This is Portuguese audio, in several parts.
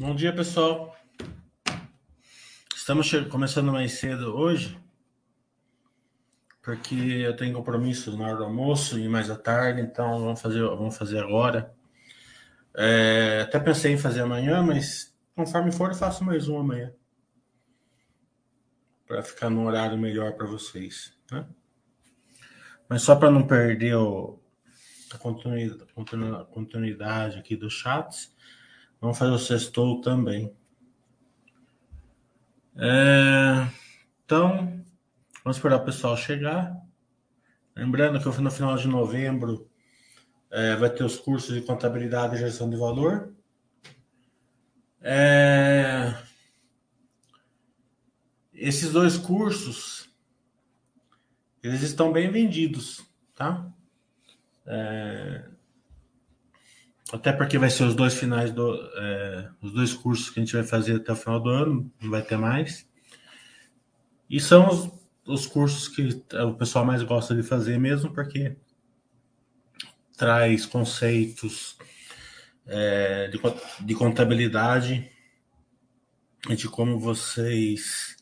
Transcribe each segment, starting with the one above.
Bom dia, pessoal. Estamos começando mais cedo hoje, porque eu tenho compromisso na hora do almoço e mais à tarde, então vamos fazer, vamos fazer agora. É, até pensei em fazer amanhã, mas conforme for, eu faço mais um amanhã. Para ficar num horário melhor para vocês. Né? Mas só para não perder o, a continuidade aqui dos chats, vamos fazer o sextou também. É, então, vamos esperar o pessoal chegar. Lembrando que no final de novembro é, vai ter os cursos de contabilidade e gestão de valor. É, esses dois cursos eles estão bem vendidos, tá? É, até porque vai ser os dois finais do. É, os dois cursos que a gente vai fazer até o final do ano, não vai ter mais. E são os, os cursos que o pessoal mais gosta de fazer mesmo, porque traz conceitos é, de, de contabilidade de como vocês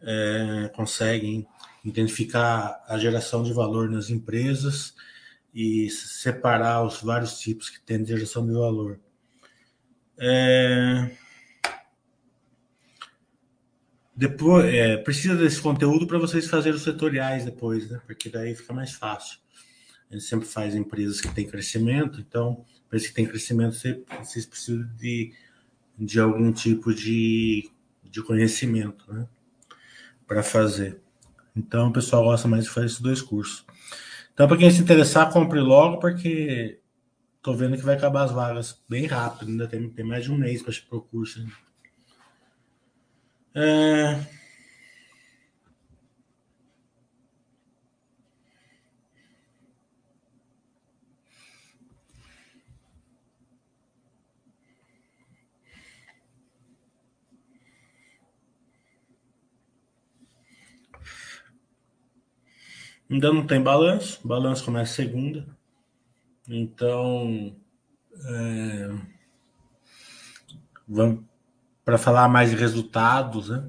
é, conseguem identificar a geração de valor nas empresas e separar os vários tipos que tem de geração de valor. É... Depois, é, precisa desse conteúdo para vocês fazerem os setoriais depois, né? Porque daí fica mais fácil. A gente sempre faz empresas que têm crescimento, então, empresas que têm crescimento, vocês precisam de, de algum tipo de, de conhecimento, né? Para fazer. Então, o pessoal gosta mais de fazer esses dois cursos. Então, para quem se interessar, compre logo, porque estou vendo que vai acabar as vagas bem rápido. Ainda tem, tem mais de um mês para o curso. É... Ainda não tem balanço, balanço começa segunda. Então, é, vamos para falar mais de resultados, né?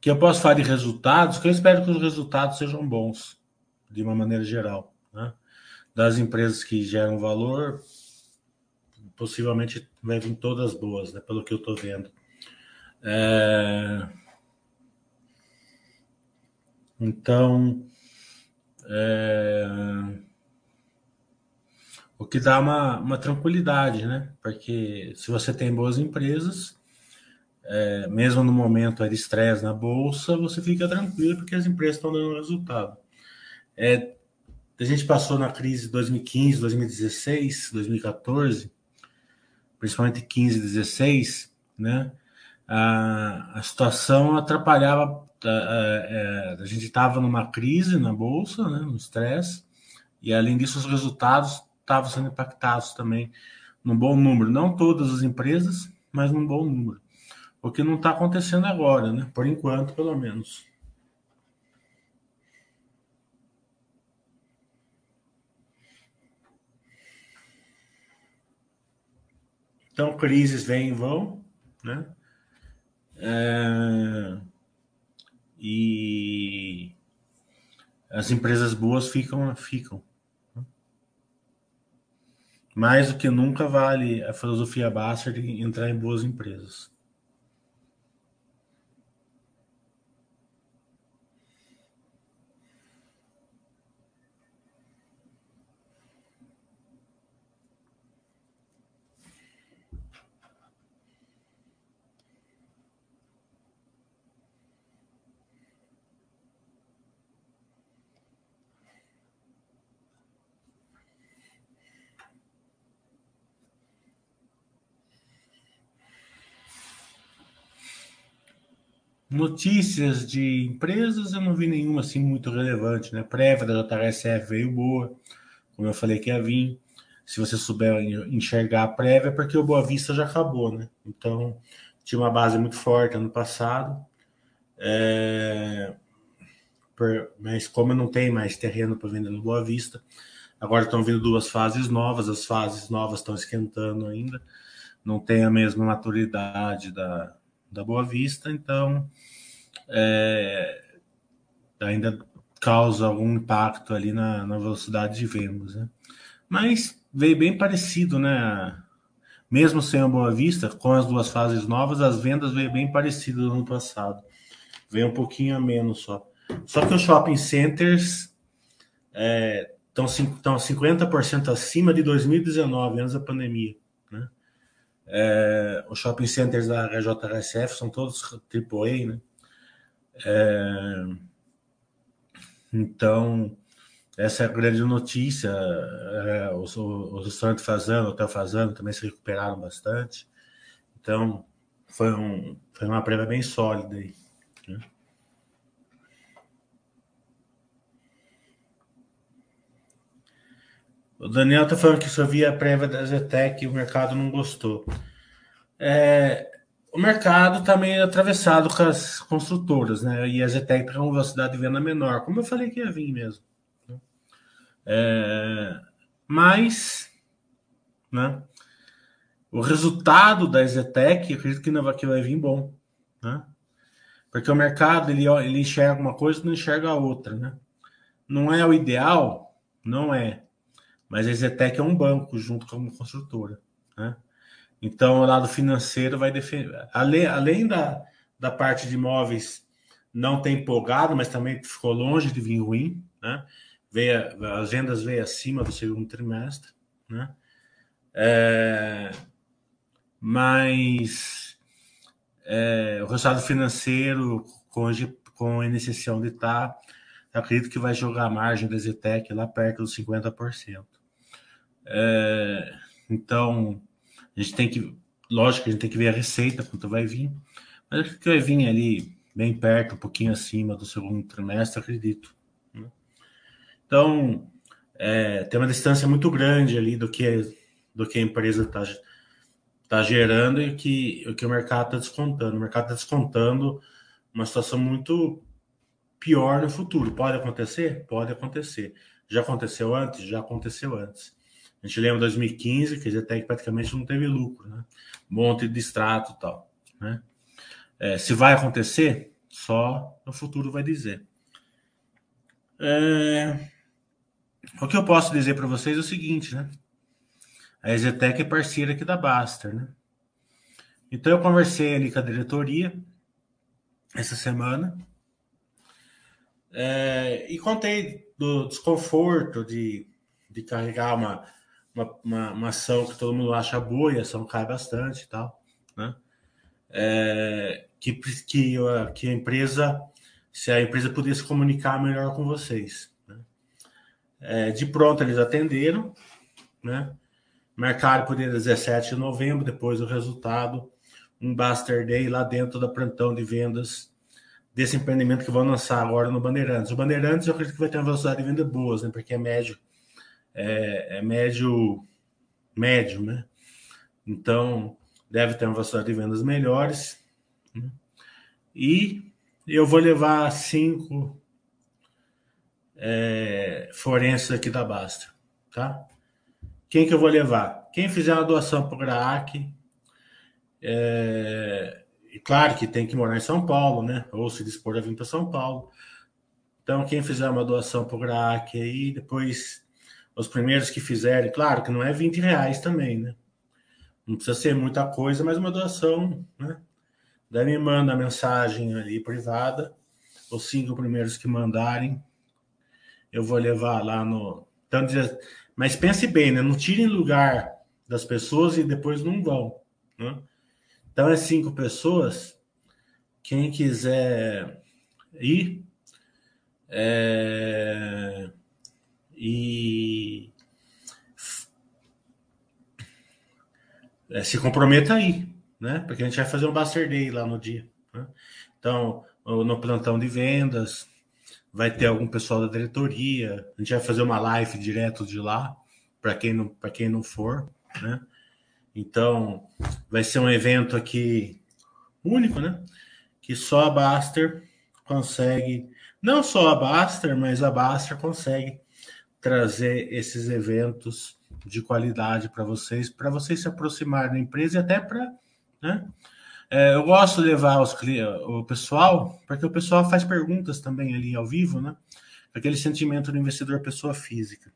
Que eu posso falar de resultados, que eu espero que os resultados sejam bons, de uma maneira geral, né? Das empresas que geram valor, possivelmente vai vir todas boas, né? Pelo que eu estou vendo. É... Então, é... O que dá uma, uma tranquilidade, né? Porque se você tem boas empresas, é, mesmo no momento de estresse na bolsa, você fica tranquilo porque as empresas estão dando resultado. É, a gente passou na crise de 2015, 2016, 2014, principalmente 15, 16, né? A, a situação atrapalhava a gente estava numa crise na bolsa, né, no estresse, e além disso, os resultados estavam sendo impactados também num bom número. Não todas as empresas, mas num bom número. O que não está acontecendo agora, né? Por enquanto, pelo menos. Então, crises vêm e vão, né? É e as empresas boas ficam ficam. Mais do que nunca vale a filosofia Bastard entrar em boas empresas Notícias de empresas, eu não vi nenhuma assim muito relevante, né? Prévia da JHSF veio boa, como eu falei que ia vir. Se você souber enxergar a prévia, é porque o Boa Vista já acabou, né? Então, tinha uma base muito forte ano passado. É... Mas como não tem mais terreno para vender no Boa Vista, agora estão vindo duas fases novas, as fases novas estão esquentando ainda. não tem a mesma maturidade da, da Boa Vista, então é, ainda causa algum impacto ali na, na velocidade de vendas. Né? Mas veio bem parecido, né? Mesmo sem a Boa Vista, com as duas fases novas, as vendas veio bem parecido no ano passado. Veio um pouquinho a menos só. Só que os shopping centers estão é, 50% acima de 2019, antes da pandemia. É, os shopping centers da HJSF são todos AAA, né? É, então, essa é a grande notícia. É, os, restaurantes fazendo, hotel fazendo, também se recuperaram bastante. Então, foi, um, foi uma prévia bem sólida aí. Né? O Daniel está falando que só via a prévia da Zetec e o mercado não gostou. É, o mercado está meio atravessado com as construtoras, né? E a Zetec está com velocidade de venda menor, como eu falei que ia vir mesmo. Né? É, mas, né? O resultado da Zetec, eu acredito que não que vai vir bom, né? Porque o mercado ele, ele enxerga uma coisa e não enxerga a outra, né? Não é o ideal, não é. Mas a Zetec é um banco junto com uma construtora, né? Então, o lado financeiro vai defender. Além, além da, da parte de imóveis não tem empolgado, mas também ficou longe de vir ruim, né? Veio, as vendas veio acima do segundo trimestre, né? É, mas é, o resultado financeiro, com, com a iniciação de estar, acredito que vai jogar a margem da Zetec lá perto dos 50%. É, então, a gente tem que, lógico a gente tem que ver a receita, quanto vai vir, mas acho que vai vir ali bem perto, um pouquinho acima do segundo trimestre, acredito. Né? Então, é, tem uma distância muito grande ali do que, do que a empresa está tá gerando e que, o que o mercado está descontando. O mercado está descontando uma situação muito pior no futuro. Pode acontecer? Pode acontecer. Já aconteceu antes? Já aconteceu antes. A gente lembra 2015, que até que praticamente não teve lucro, né? Um monte de extrato e tal, né? É, se vai acontecer, só no futuro vai dizer. É... O que eu posso dizer para vocês é o seguinte, né? A Exetec é parceira aqui da Baster, né? Então eu conversei ali com a diretoria essa semana é, e contei do desconforto de, de carregar uma uma, uma, uma, ação que todo mundo acha boa e a ação cai bastante e tal, né? É, que, que, que a empresa, se a empresa pudesse comunicar melhor com vocês. Né? É, de pronto eles atenderam, né? Marcaram para o dia 17 de novembro, depois do resultado, um Buster Day lá dentro da plantão de vendas desse empreendimento que vão lançar agora no Bandeirantes. O Bandeirantes eu acredito que vai ter uma velocidade de venda boa, né? Porque é médio é, é médio, médio, né? Então, deve ter uma velocidade de vendas melhores. Né? E eu vou levar cinco é, forenses aqui da Basta, tá? Quem que eu vou levar? Quem fizer uma doação para o GRAAC, é, e claro que tem que morar em São Paulo, né? Ou se dispor a vir para São Paulo. Então, quem fizer uma doação para o GRAAC aí, depois os primeiros que fizerem, claro que não é 20 reais também, né? Não precisa ser muita coisa, mas uma doação, né? Daí me manda a mensagem ali privada, os cinco primeiros que mandarem, eu vou levar lá no. Então, mas pense bem, né? Não tirem lugar das pessoas e depois não vão. Né? Então, é cinco pessoas. Quem quiser ir, é, e é, se comprometa aí, né? Porque a gente vai fazer um Buster Day lá no dia. Né? Então, no plantão de vendas, vai ter algum pessoal da diretoria, a gente vai fazer uma live direto de lá, para quem não quem não for, né? Então, vai ser um evento aqui único, né? Que só a Baster consegue, não só a Baster, mas a Baster consegue trazer esses eventos de qualidade para vocês, para vocês se aproximarem da empresa e até para. Né? É, eu gosto de levar os, o pessoal, porque o pessoal faz perguntas também ali ao vivo, né? Aquele sentimento do investidor pessoa física.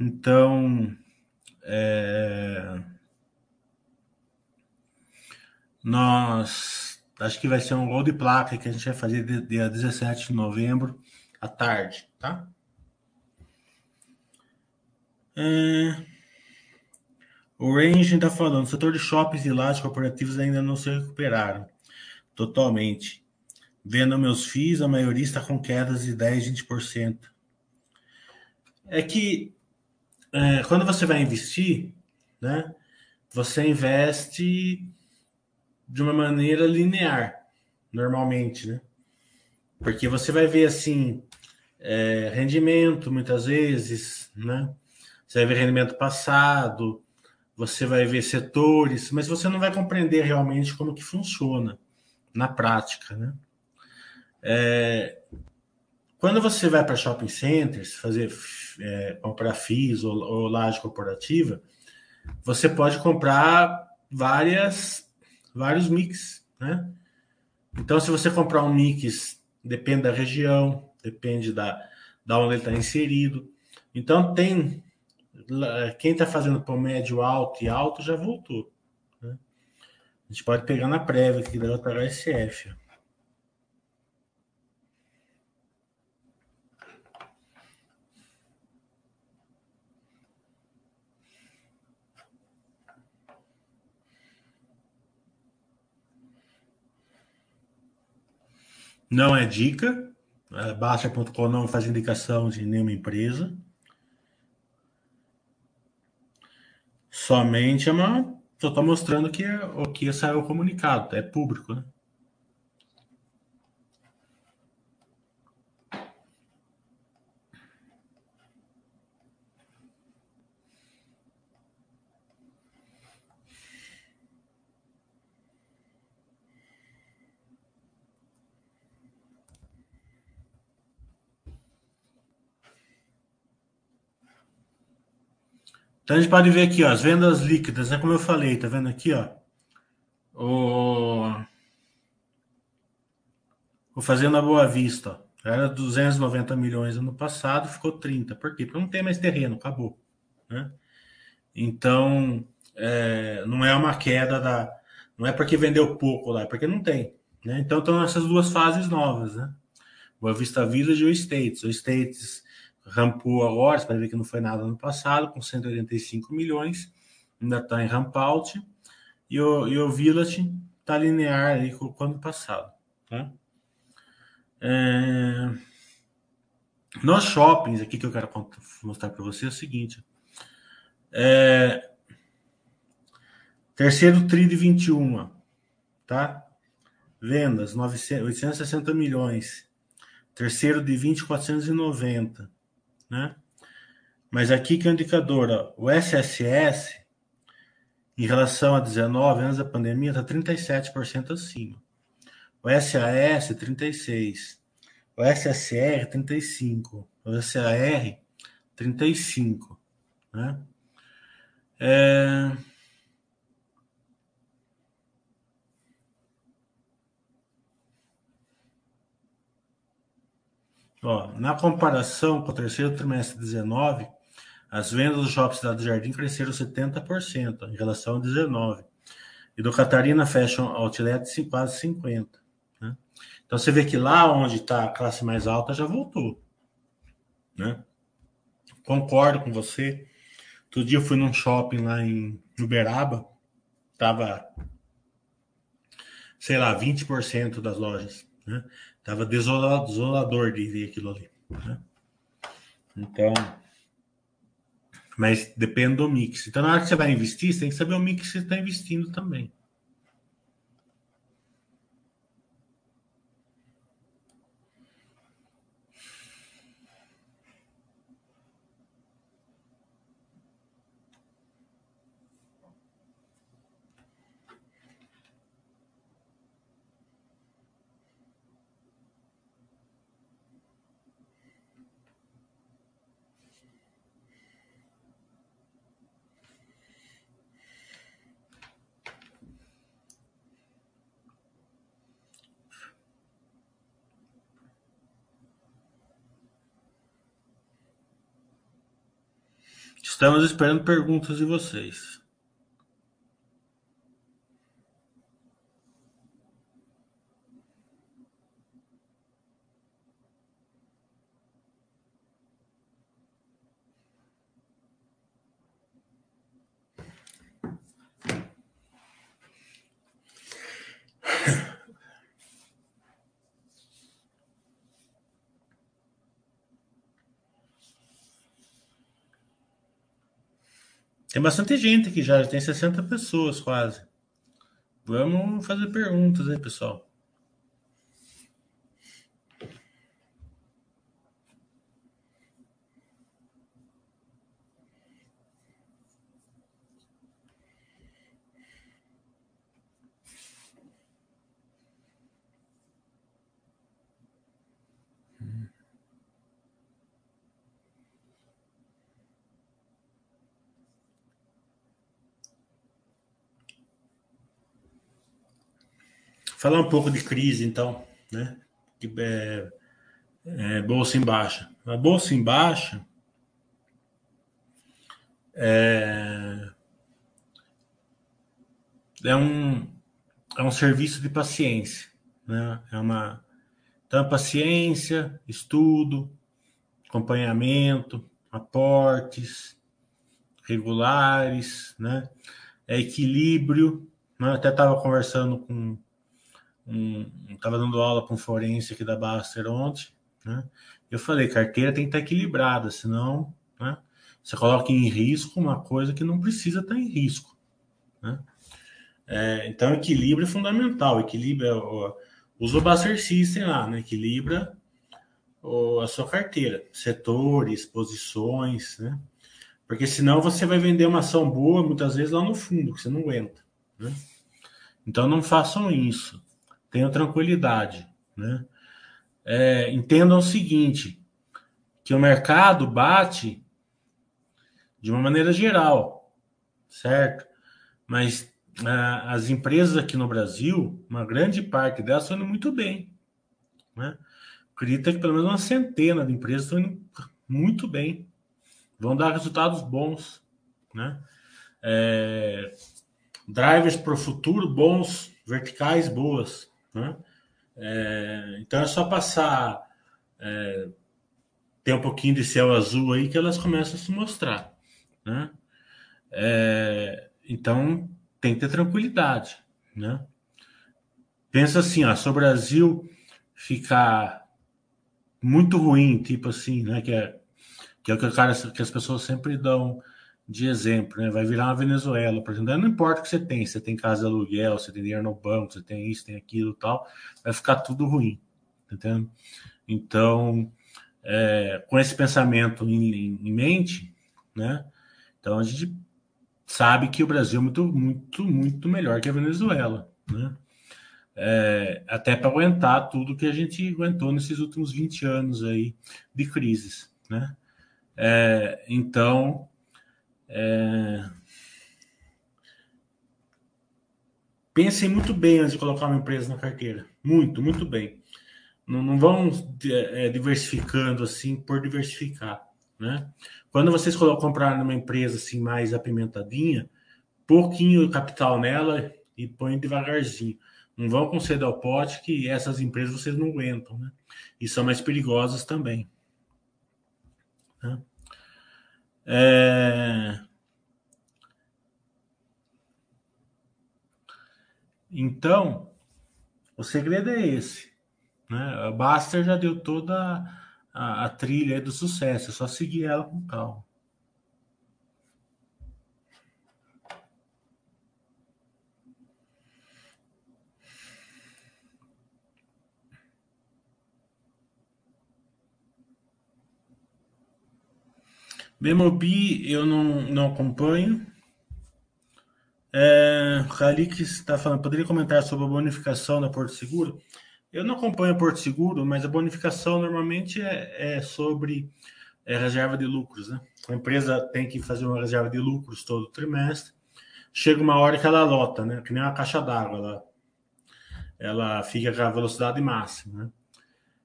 Então, é, nós acho que vai ser um gol de placa que a gente vai fazer dia 17 de novembro à tarde, tá? É, o Range está falando, o setor de shoppings e lajes corporativos ainda não se recuperaram totalmente. Vendo meus FIIs, a maioria está com quedas de 10, 20%. É que é, quando você vai investir, né, você investe de uma maneira linear, normalmente, né? Porque você vai ver assim é, rendimento muitas vezes, né? Você vai ver rendimento passado, você vai ver setores, mas você não vai compreender realmente como que funciona na prática, né? É, quando você vai para shopping centers, fazer é, comprar FIIs ou, ou laje corporativa, você pode comprar várias, vários mix, né? Então, se você comprar um mix, depende da região, depende da, da onde ele está inserido. Então, tem quem está fazendo por médio alto e alto já voltou. Né? A gente pode pegar na prévia aqui da JHSF. Não é dica. Baixa.com não faz indicação de nenhuma empresa. Somente é uma. Só estou mostrando que é, o que saiu o comunicado. É público, né? Então a gente pode ver aqui, ó, as vendas líquidas, é como eu falei, tá vendo aqui, ó? O, o Fazenda Boa Vista, ó, era 290 milhões ano passado, ficou 30. Por quê? Porque não tem mais terreno, acabou. Né? Então, é, não é uma queda da. Não é porque vendeu pouco lá, é porque não tem. Né? Então estão essas duas fases novas, né? Boa Vista Village e o States. O States rampou agora, você vai ver que não foi nada no passado, com 185 milhões, ainda está em ramp out, e o, e o Village está linear aí com o ano passado. Tá? É... Nos shoppings, aqui que eu quero mostrar para você é o seguinte. É... Terceiro TRI de 21, tá? Vendas, 900, 860 milhões. Terceiro de 20, 490 né? Mas aqui que é o indicador, ó, o SSS, em relação a 19 anos da pandemia, está 37% acima. O SAS, 36%. O SSR, 35%. O SAR, 35%. Né? É... Ó, na comparação com o terceiro trimestre de 19, as vendas do Shopping Cidade do Jardim cresceram 70% em relação a 19. E do Catarina Fashion Outlet quase 50%. Né? Então você vê que lá onde está a classe mais alta já voltou. Né? Concordo com você. Outro dia eu fui num shopping lá em Uberaba, tava, sei lá, 20% das lojas. Né? Tava desolador de ver aquilo ali. Né? Então, mas depende do mix. Então, na hora que você vai investir, você tem que saber o mix que você está investindo também. Estamos esperando perguntas de vocês. Tem bastante gente aqui já, já tem 60 pessoas quase. Vamos fazer perguntas aí, pessoal. Falar um pouco de crise, então, né? É, é, bolsa em baixa. A bolsa em baixa é, é um é um serviço de paciência, né? É uma então paciência, estudo, acompanhamento, aportes regulares, né? É equilíbrio. Né? Até estava conversando com estava um, dando aula com um forense aqui da Baster ontem, né? Eu falei, carteira tem que estar equilibrada, senão né, você coloca em risco uma coisa que não precisa estar em risco. Né? É, então, equilíbrio é fundamental. Equilíbrio, é usa o Baster System lá, né? equilibra o, a sua carteira, setores, posições, né? Porque senão você vai vender uma ação boa, muitas vezes lá no fundo, que você não aguenta. Né? Então, não façam isso tenham tranquilidade. Né? É, entendam o seguinte: que o mercado bate de uma maneira geral, certo? Mas ah, as empresas aqui no Brasil, uma grande parte delas estão indo muito bem. Né? Acredita que pelo menos uma centena de empresas estão indo muito bem, vão dar resultados bons. Né? É, drivers para o futuro bons, verticais boas. Né? É, então é só passar é, ter um pouquinho de céu azul aí que elas começam a se mostrar. Né? É, então tem que ter tranquilidade. Né? Pensa assim, ó, se o Brasil ficar muito ruim, tipo assim, né? Que é, que é o que, cara, que as pessoas sempre dão de exemplo, né? Vai virar uma Venezuela, por exemplo. Não importa o que você tem, você tem casa de aluguel, você tem dinheiro no banco, você tem isso, tem aquilo tal, vai ficar tudo ruim, tá entendeu? Então, é, com esse pensamento em, em, mente, né? Então a gente sabe que o Brasil é muito, muito, muito melhor que a Venezuela, né? É, até para aguentar tudo que a gente aguentou nesses últimos 20 anos aí de crises, né? É, então, é... Pensem muito bem antes de colocar uma empresa na carteira. Muito, muito bem. Não, não vão é, diversificando assim por diversificar. Né? Quando vocês comprar numa empresa assim mais apimentadinha, pouquinho capital nela e põe devagarzinho. Não vão com cedo ao pote que essas empresas vocês não aguentam, né? E são mais perigosas também. Né? É... Então, o segredo é esse. Né? A Baster já deu toda a, a trilha do sucesso, é só seguir ela com calma. Bemobi eu não, não acompanho. É, Khalix está falando, poderia comentar sobre a bonificação da Porto Seguro? Eu não acompanho a Porto Seguro, mas a bonificação normalmente é, é sobre é, reserva de lucros. Né? A empresa tem que fazer uma reserva de lucros todo trimestre. Chega uma hora que ela lota, né? que nem uma caixa d'água. Ela, ela fica com a velocidade máxima. Né?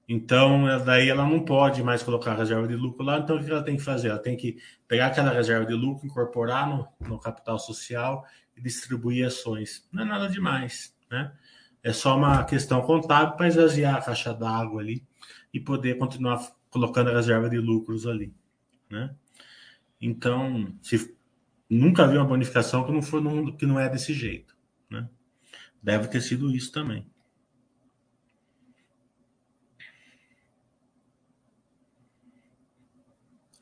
Então, daí ela não pode mais colocar reserva de lucro lá. Então, o que ela tem que fazer? Ela tem que pegar aquela reserva de lucro, incorporar no, no capital social e distribuir ações. Não é nada demais, né? É só uma questão contábil para esvaziar a caixa d'água ali e poder continuar colocando a reserva de lucros ali, né? Então, se nunca vi uma bonificação que não for que não é desse jeito, né? Deve ter sido isso também.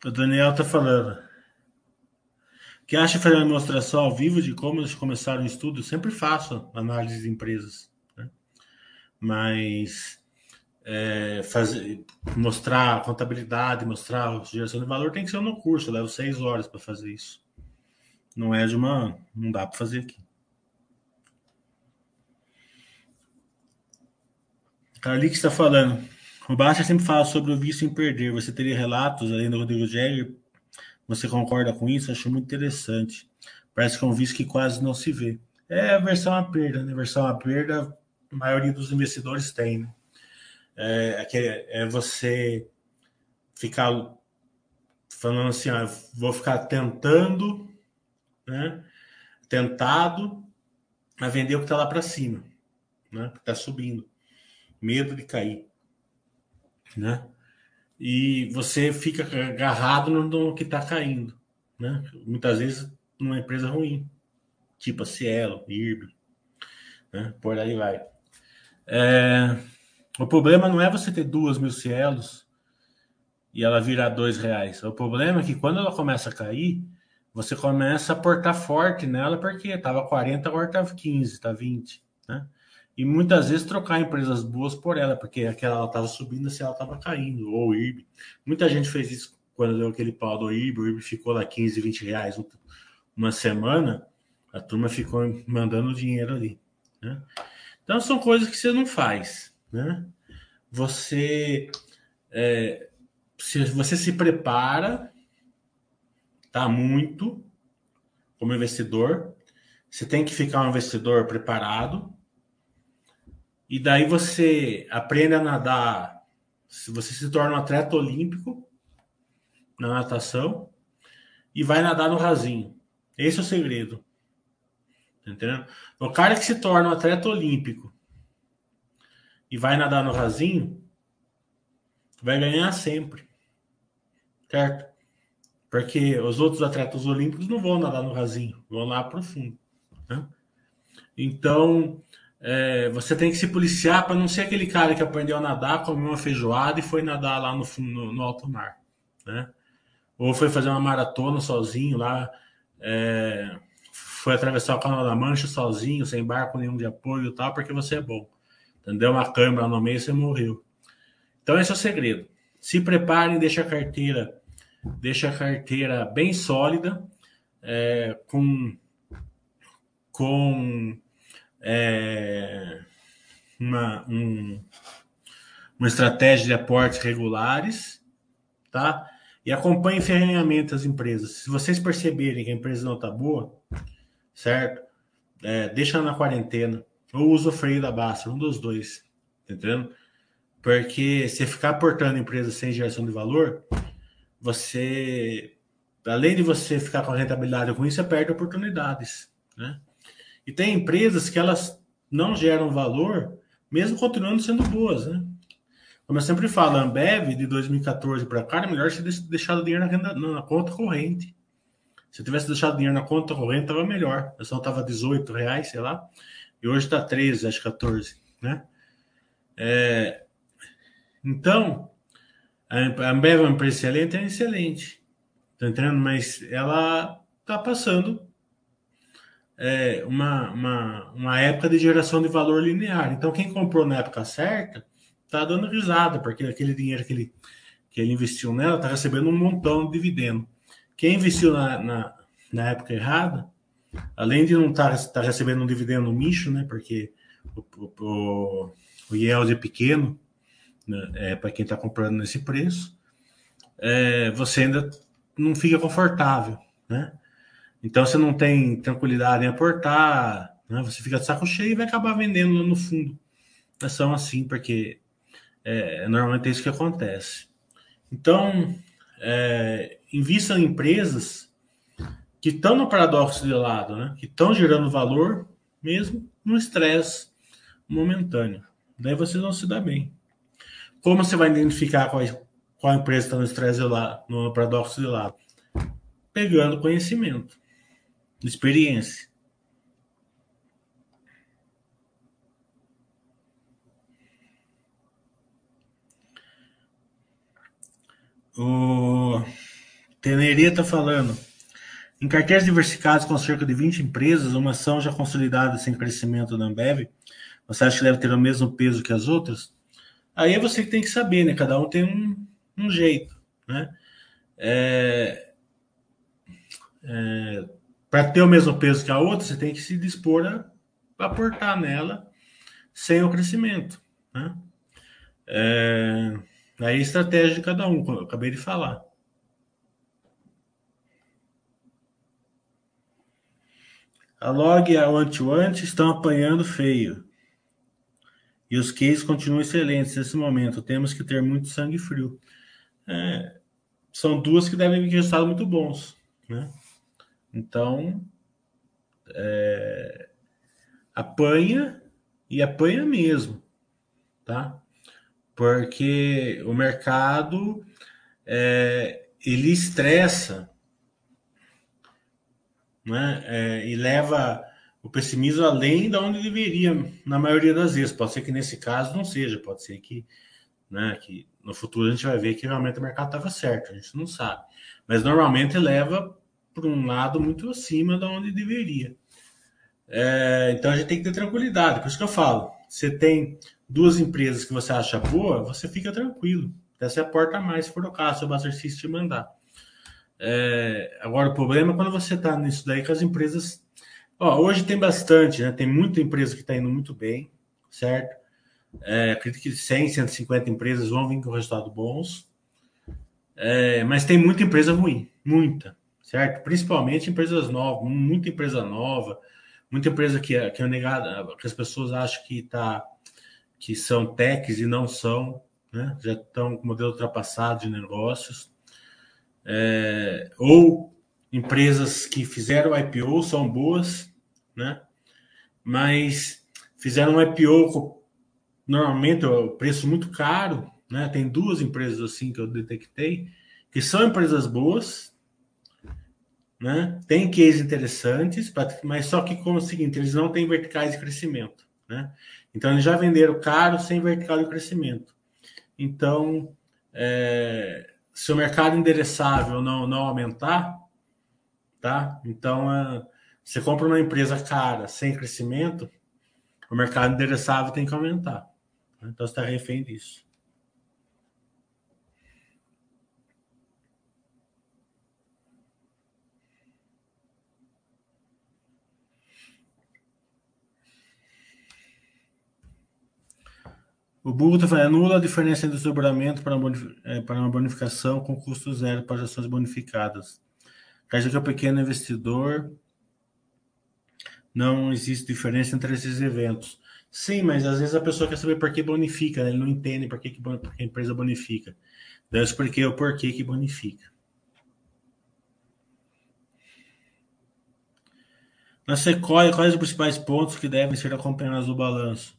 O Daniel tá falando. Que acha fazer uma demonstração ao vivo de como eles começaram o estudo? Eu sempre faço análise de empresas. Né? Mas é, fazer, mostrar contabilidade, mostrar geração de valor tem que ser no curso. Eu levo seis horas para fazer isso. Não é de uma. Não dá para fazer aqui. Carlix está falando. O Baixa sempre fala sobre o vício em perder. Você teria relatos, além do Rodrigo Jäger? Você concorda com isso? Acho muito interessante. Parece que é um vício que quase não se vê. É a versão à perda, né? A versão à perda, a maioria dos investidores tem, né? É, é, é você ficar falando assim, ah, vou ficar tentando, né? Tentado a vender o que está lá para cima, né? Que está subindo. Medo de cair né? E você fica agarrado no, que está caindo, né? Muitas vezes numa empresa ruim, tipo a Cielo, IRB, né? Por aí vai. É... O problema não é você ter duas mil cielos e ela virar dois reais. O problema é que quando ela começa a cair, você começa a portar forte nela porque estava 40, agora está 15, está 20, né? E muitas vezes trocar empresas boas por ela, porque aquela ela estava subindo se ela estava caindo, ou o. Muita gente fez isso quando deu aquele pau do IRB, o IRB ficou lá 15, 20 reais uma semana, a turma ficou mandando dinheiro ali. Né? Então são coisas que você não faz. Né? Você, é, se você se prepara, tá muito como investidor, você tem que ficar um investidor preparado, e daí você aprende a nadar. Você se torna um atleta olímpico na natação e vai nadar no rasinho. Esse é o segredo. Tá entendendo? O cara que se torna um atleta olímpico e vai nadar no rasinho vai ganhar sempre. Certo? Porque os outros atletas olímpicos não vão nadar no rasinho, vão lá profundo. Né? Então, é, você tem que se policiar para não ser aquele cara que aprendeu a nadar, comeu uma feijoada e foi nadar lá no, no, no alto mar, né? Ou foi fazer uma maratona sozinho lá, é, foi atravessar o Canal da Mancha sozinho, sem barco nenhum de apoio e tal, porque você é bom. Entendeu? Uma câmera no meio, você morreu. Então esse é o segredo. Se preparem, deixa a carteira, deixa a carteira bem sólida, é, com com é, uma, um, uma estratégia de aportes regulares, tá? E acompanhe ferrenhamente as empresas. Se vocês perceberem que a empresa não está boa, certo? É, deixa na quarentena ou usa o freio da Basta, um dos dois, entendendo? Porque se ficar aportando empresas sem geração de valor, você, além de você ficar com a rentabilidade ruim, você perde oportunidades, né? E tem empresas que elas não geram valor, mesmo continuando sendo boas, né? Como eu sempre falo, a Ambev de 2014 para cá é melhor se deixado dinheiro na, renda, na conta corrente. Se eu tivesse deixado dinheiro na conta corrente, estava melhor. Eu só estava 18 reais, sei lá. E hoje está 13, acho 14, né? É, então, a Ambev é uma empresa excelente, é excelente. Tá entendendo? Mas ela está passando é, uma, uma, uma época de geração de valor linear. Então, quem comprou na época certa está dando risada, porque aquele dinheiro que ele, que ele investiu nela está recebendo um montão de dividendo. Quem investiu na, na, na época errada, além de não estar tá, tá recebendo um dividendo micho, né, porque o, o, o yield é pequeno, né, é, para quem está comprando nesse preço, é, você ainda não fica confortável, né? Então você não tem tranquilidade em aportar, né? você fica de saco cheio e vai acabar vendendo lá no fundo. É só assim, porque É, normalmente é isso que acontece. Então, é, invista em empresas que estão no paradoxo de lado, né? que estão gerando valor mesmo no estresse momentâneo. Daí vocês vão se dar bem. Como você vai identificar qual, qual empresa está no estresse no paradoxo de lado? Pegando conhecimento, experiência. O Teneria está falando. Em carteiras diversificadas com cerca de 20 empresas, uma ação já consolidada sem crescimento da Ambev, você acha que deve ter o mesmo peso que as outras? Aí é você que tem que saber, né? Cada um tem um, um jeito, né? É, é, Para ter o mesmo peso que a outra, você tem que se dispor a, aportar nela sem o crescimento, né? É, aí a estratégia de cada um, como eu acabei de falar. A log e a one-to-one estão apanhando feio. E os cases continuam excelentes nesse momento. Temos que ter muito sangue frio. É, são duas que devem ter resultados muito bons. Né? Então, é, apanha e apanha mesmo. Tá? Porque o mercado é, ele estressa né? É, e leva o pessimismo além da onde deveria, na maioria das vezes. Pode ser que nesse caso não seja, pode ser que, né, que no futuro a gente vai ver que realmente o mercado estava certo, a gente não sabe. Mas normalmente leva para um lado muito acima da onde deveria. É, então a gente tem que ter tranquilidade, por isso que eu falo. Você tem duas empresas que você acha boa, você fica tranquilo. Até você aporta mais se for o caso, se o Buster te mandar. É, agora, o problema é quando você está nisso daí com as empresas. Ó, hoje tem bastante, né? Tem muita empresa que está indo muito bem, certo? É, acredito que 100, 150 empresas vão vir com resultados bons. É, mas tem muita empresa ruim, muita, certo? Principalmente empresas novas, muita empresa nova, muita empresa que, é, que é negada, que as pessoas acham que tá, que são techs e não são, né? Já estão com modelo ultrapassado de negócios é, ou empresas que fizeram IPO são boas, né? Mas fizeram um IPO normalmente o preço muito caro, né? Tem duas empresas assim que eu detectei que são empresas boas, né? Tem cases interessantes, mas só que como é o seguinte, eles não têm verticais de crescimento, né? Então eles já venderam caro sem vertical de crescimento. Então, é, se o mercado endereçável não, não aumentar, tá? Então, uh, você compra uma empresa cara, sem crescimento, o mercado endereçável tem que aumentar. Né? Então, você está refém disso. O Google está falando, anula a diferença entre o desdobramento para uma, é, para uma bonificação com custo zero para ações bonificadas. Caso que é o pequeno investidor, não existe diferença entre esses eventos. Sim, mas às vezes a pessoa quer saber por que bonifica, né? ele não entende por que, que a empresa bonifica. Daí eu expliquei o porquê que bonifica. Na Sequoia, quais os principais pontos que devem ser acompanhados no balanço?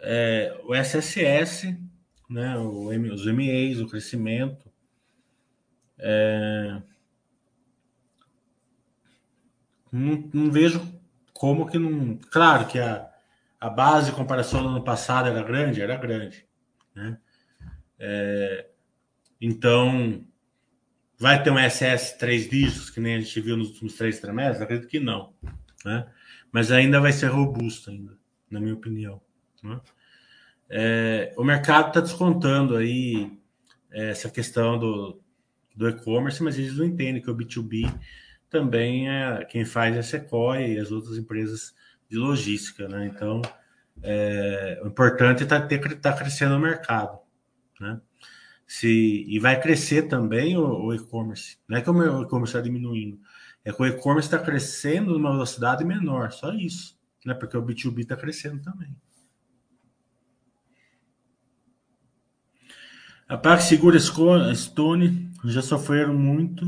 É, o SSS, né, o, os MEs, o crescimento. É, não, não, vejo como que não. Claro que a, a base de comparação do ano passado era grande, era grande. Né? É, então, vai ter um SS três dígitos, que nem a gente viu nos últimos três trimestres? Acredito que não. Né? Mas ainda vai ser robusto, ainda, na minha opinião. Né? É, o mercado está descontando aí é, essa questão do, do e-commerce, mas eles não entendem que o B2B também é quem faz a Sequoia e as outras empresas de logística, né? Então, é, o importante é tá, tá crescendo o mercado, né? Se, e vai crescer também o, o e-commerce. Não é que o e-commerce está diminuindo, é que o e-commerce está crescendo numa velocidade menor, só isso, né? Porque o B2B está crescendo também. A PagSeguro Stone já sofreram muito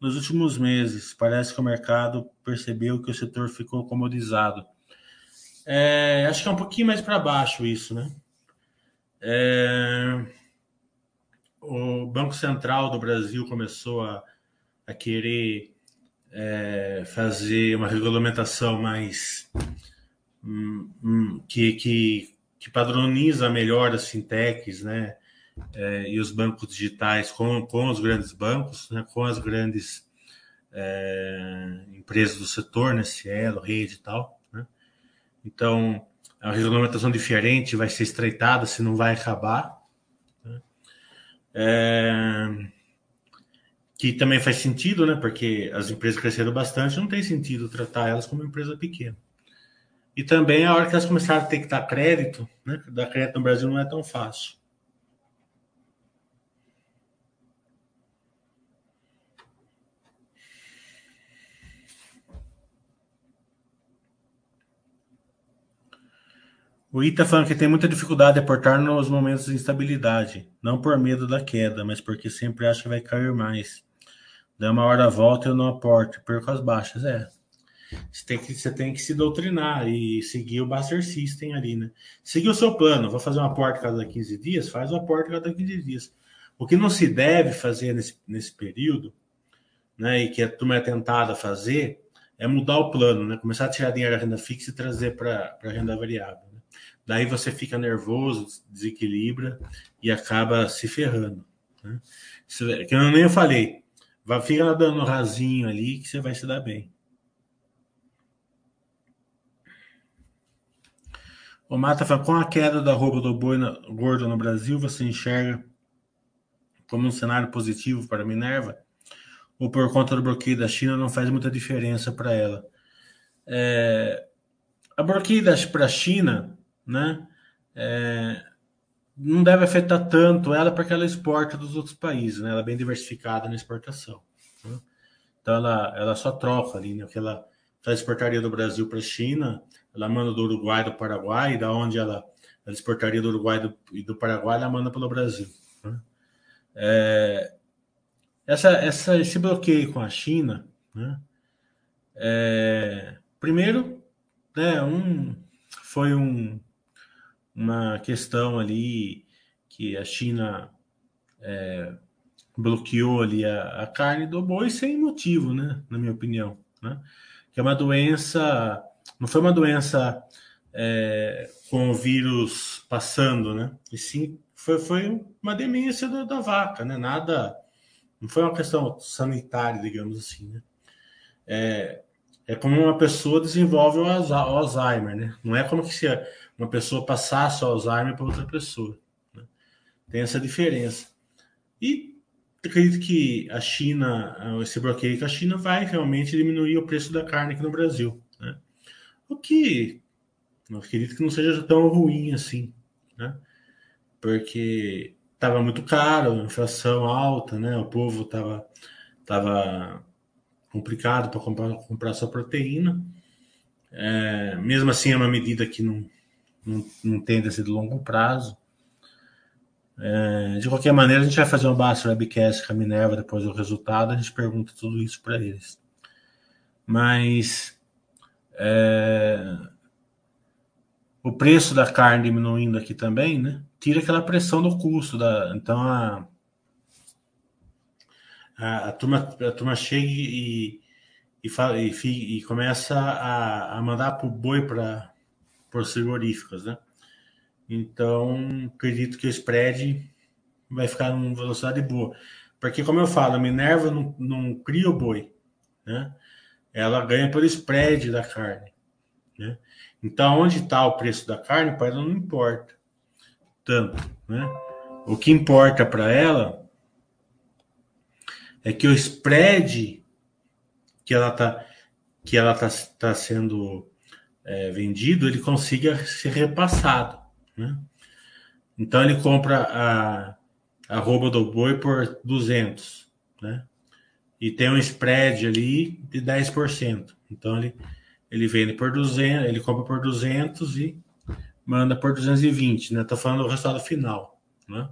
nos últimos meses. Parece que o mercado percebeu que o setor ficou comodizado. É, acho que é um pouquinho mais para baixo isso, né? É, o Banco Central do Brasil começou a, a querer é, fazer uma regulamentação mais hum, hum, que, que, que padroniza melhor as fintechs, né? É, e os bancos digitais com, com os grandes bancos, né, com as grandes é, empresas do setor, né, Cielo, Rede e tal. Né? Então, a regulamentação diferente vai ser estreitada, se não vai acabar. Né? É, que também faz sentido, né? Porque as empresas cresceram bastante, não tem sentido tratar elas como empresa pequena. E também a hora que elas começaram a ter que dar crédito, né? Dar crédito no Brasil não é tão fácil. O Ita falando que tem muita dificuldade de aportar nos momentos de instabilidade, não por medo da queda, mas porque sempre acha que vai cair mais. Dá uma hora volta eu não aporto, perco as baixas. É. Você tem, que, você tem que se doutrinar e seguir o Buster System ali, né? Seguir o seu plano. Vou fazer um aporte cada 15 dias, faz o aporte cada 15 dias. O que não se deve fazer nesse, nesse período, né? E que a turma é tentada fazer, é mudar o plano, né? Começar a tirar dinheiro da renda fixa e trazer para a renda variável. Daí você fica nervoso, desequilibra e acaba se ferrando. Né? É que eu nem falei. Vai, fica dando rasinho ali que você vai se dar bem. O Mata fala, com a queda da roupa do boi gordo no Brasil, você enxerga como um cenário positivo para Minerva? Ou por conta do bloqueio da China não faz muita diferença para ela? É, a bloqueio para a China né? É, não deve afetar tanto ela porque ela exporta dos outros países, né? Ela é bem diversificada na exportação. Né? Então ela, ela só troca ali, né? Que ela faz exportaria do Brasil para a China, ela manda do Uruguai do Paraguai, da onde ela, ela exportaria do Uruguai do, e do Paraguai, ela manda pelo Brasil. Né? É, essa, essa, esse bloqueio com a China, né? É, primeiro, né, um, foi um, uma questão ali que a China é, bloqueou ali a, a, carne do boi sem motivo, né? Na minha opinião, né? Que é uma doença, não foi uma doença é, com o vírus passando, né? E sim foi, foi uma demência do, da vaca, né? Nada, não foi uma questão sanitária, digamos assim, né? É, é como uma pessoa desenvolve o Alzheimer, né? Não é como que se uma pessoa passasse o Alzheimer para outra pessoa. Né? Tem essa diferença. E acredito que a China, esse bloqueio com a China vai realmente diminuir o preço da carne aqui no Brasil. Né? O que eu acredito que não seja tão ruim assim, né? Porque estava muito caro, inflação alta, né? O povo estava tava complicado para comprar, comprar sua proteína. É, mesmo assim, é uma medida que não, não, não tende a ser de longo prazo. É, de qualquer maneira, a gente vai fazer um Basta Webcast com a Minerva depois do resultado, a gente pergunta tudo isso para eles. Mas é, o preço da carne diminuindo aqui também, né? Tira aquela pressão do custo. Da, então a, a, a, turma, a turma chega e, e, fala, e, e começa a, a mandar para o boi para por frigoríficas, né? Então, acredito que o spread vai ficar numa velocidade boa. Porque, como eu falo, a Minerva não, não cria o boi, né? Ela ganha pelo spread da carne, né? Então, onde está o preço da carne, para ela não importa tanto, né? O que importa para ela é que o spread que ela está que ela tá, tá sendo é, vendido, ele consiga ser repassado. Né? Então ele compra a, a roupa do boi por 200, né? E tem um spread ali de 10%. Então ele, ele vende por 200, ele compra por 200 e manda por 220, né? Tô falando do resultado final, né?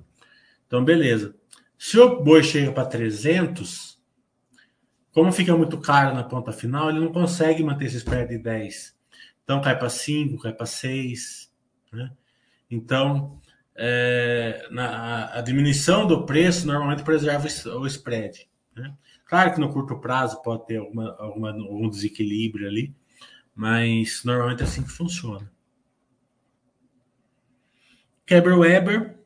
Então, beleza. Se o boi chega para 300, como fica muito caro na ponta final, ele não consegue manter esse spread de 10. Então, cai para 5, cai para 6. Né? Então, é, na, a diminuição do preço normalmente preserva o spread. Né? Claro que no curto prazo pode ter alguma, alguma, algum desequilíbrio ali, mas normalmente é assim que funciona. Quebra Weber,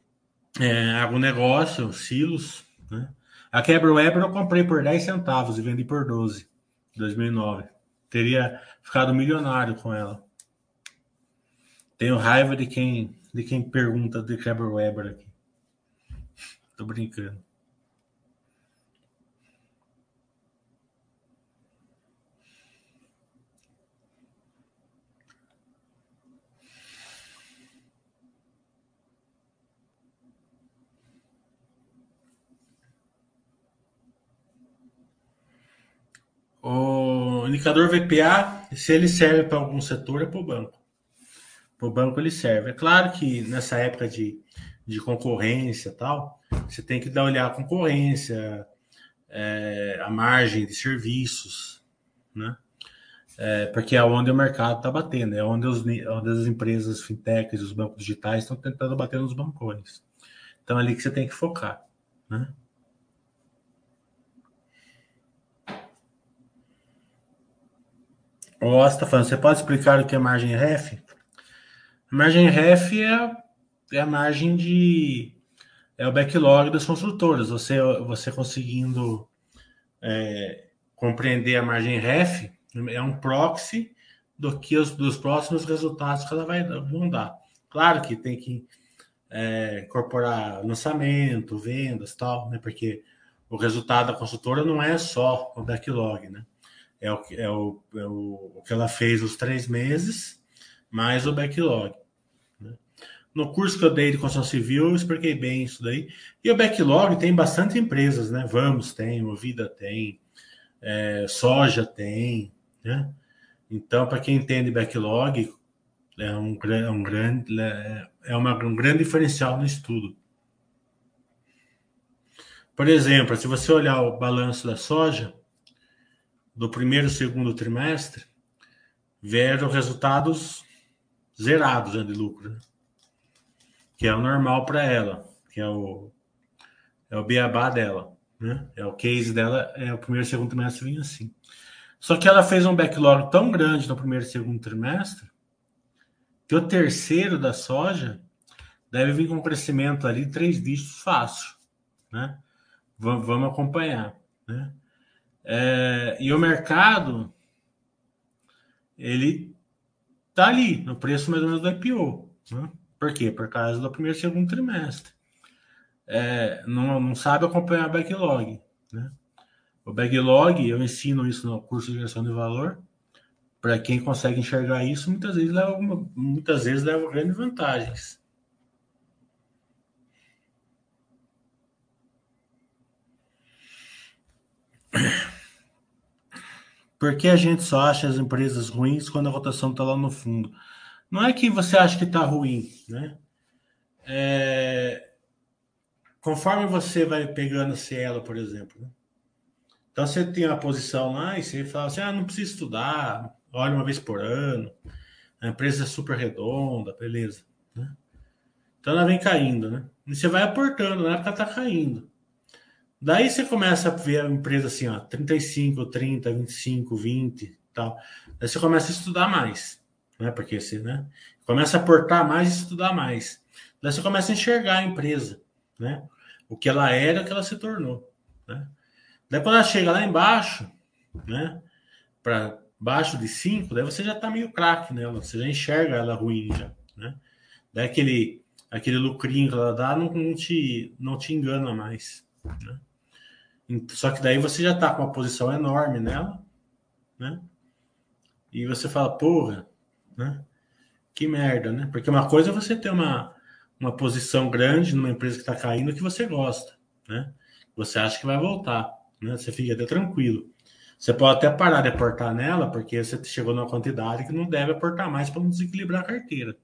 é, agronegócio, silos. Né? A Quebra Weber eu comprei por 10 centavos e vendi por 12 em 2009. Teria ficado milionário com ela. Tenho raiva de quem, de quem pergunta de Quebra Weber aqui. Tô brincando. O indicador VPA, se ele serve para algum setor, é para o banco. Para o banco ele serve. É claro que nessa época de, de concorrência tal, você tem que dar olhar a concorrência, é, a margem de serviços, né? É, porque é onde o mercado está batendo, é onde, os, onde as empresas fintechs, os bancos digitais estão tentando bater nos bancões. Então é ali que você tem que focar, né? O Osta tá falando, você pode explicar o que é margem ref? Margem ref é, é a margem de. É o backlog das construtoras. Você, você conseguindo é, compreender a margem ref, é um proxy do que os, dos próximos resultados que ela vai vão dar. Claro que tem que é, incorporar lançamento, vendas tal, né? Porque o resultado da construtora não é só o backlog, né? É o, é o, é o, que ela fez os três meses, mais o backlog. Né? No curso que eu dei de construção civil, eu expliquei bem isso daí. E o backlog tem bastante empresas, né? Vamos tem, Movida tem, é, Soja tem, né? Então, para quem entende backlog, é um, é um grande é, é uma, um grande diferencial no estudo. Por exemplo, se você olhar o balanço da soja, do primeiro e segundo trimestre vieram resultados zerados né, de lucro, né? que é o normal para ela, que é o é o beabá dela, né? É o case dela, é o primeiro e segundo trimestre vinha assim. Só que ela fez um backlog tão grande no primeiro e segundo trimestre que o terceiro da soja deve vir com um crescimento ali três dígitos fácil, né? Vamos acompanhar, né? É, e o mercado, ele tá ali, no preço mais ou menos do IPO. Né? Por quê? Por causa do primeiro e segundo trimestre. É, não, não sabe acompanhar backlog. Né? O backlog, eu ensino isso no curso de gestão de valor. Para quem consegue enxergar isso, muitas vezes leva, muitas vezes leva grandes vantagens. Por que a gente só acha as empresas ruins quando a rotação está lá no fundo? Não é que você acha que está ruim, né? É... Conforme você vai pegando a Cielo, por exemplo, né? então você tem uma posição lá e você fala assim: ah, não precisa estudar, olha uma vez por ano, a empresa é super redonda, beleza. Né? Então ela vem caindo, né? E você vai aportando, né? Porque ela está caindo. Daí você começa a ver a empresa assim, ó, 35, 30, 25, 20 tal. Daí você começa a estudar mais, né? Porque você, né? Começa a aportar mais e estudar mais. Daí você começa a enxergar a empresa, né? O que ela era, o que ela se tornou, né? Daí quando ela chega lá embaixo, né? Para baixo de 5, daí você já tá meio craque nela, você já enxerga ela ruim já, né? Daí aquele, aquele lucrinho que ela dá não, não, te, não te engana mais, né? Só que daí você já está com uma posição enorme nela, né? E você fala, porra, né? Que merda, né? Porque uma coisa é você ter uma, uma posição grande numa empresa que está caindo que você gosta, né? Você acha que vai voltar, né? Você fica até tranquilo. Você pode até parar de aportar nela, porque você chegou numa quantidade que não deve aportar mais para não desequilibrar a carteira.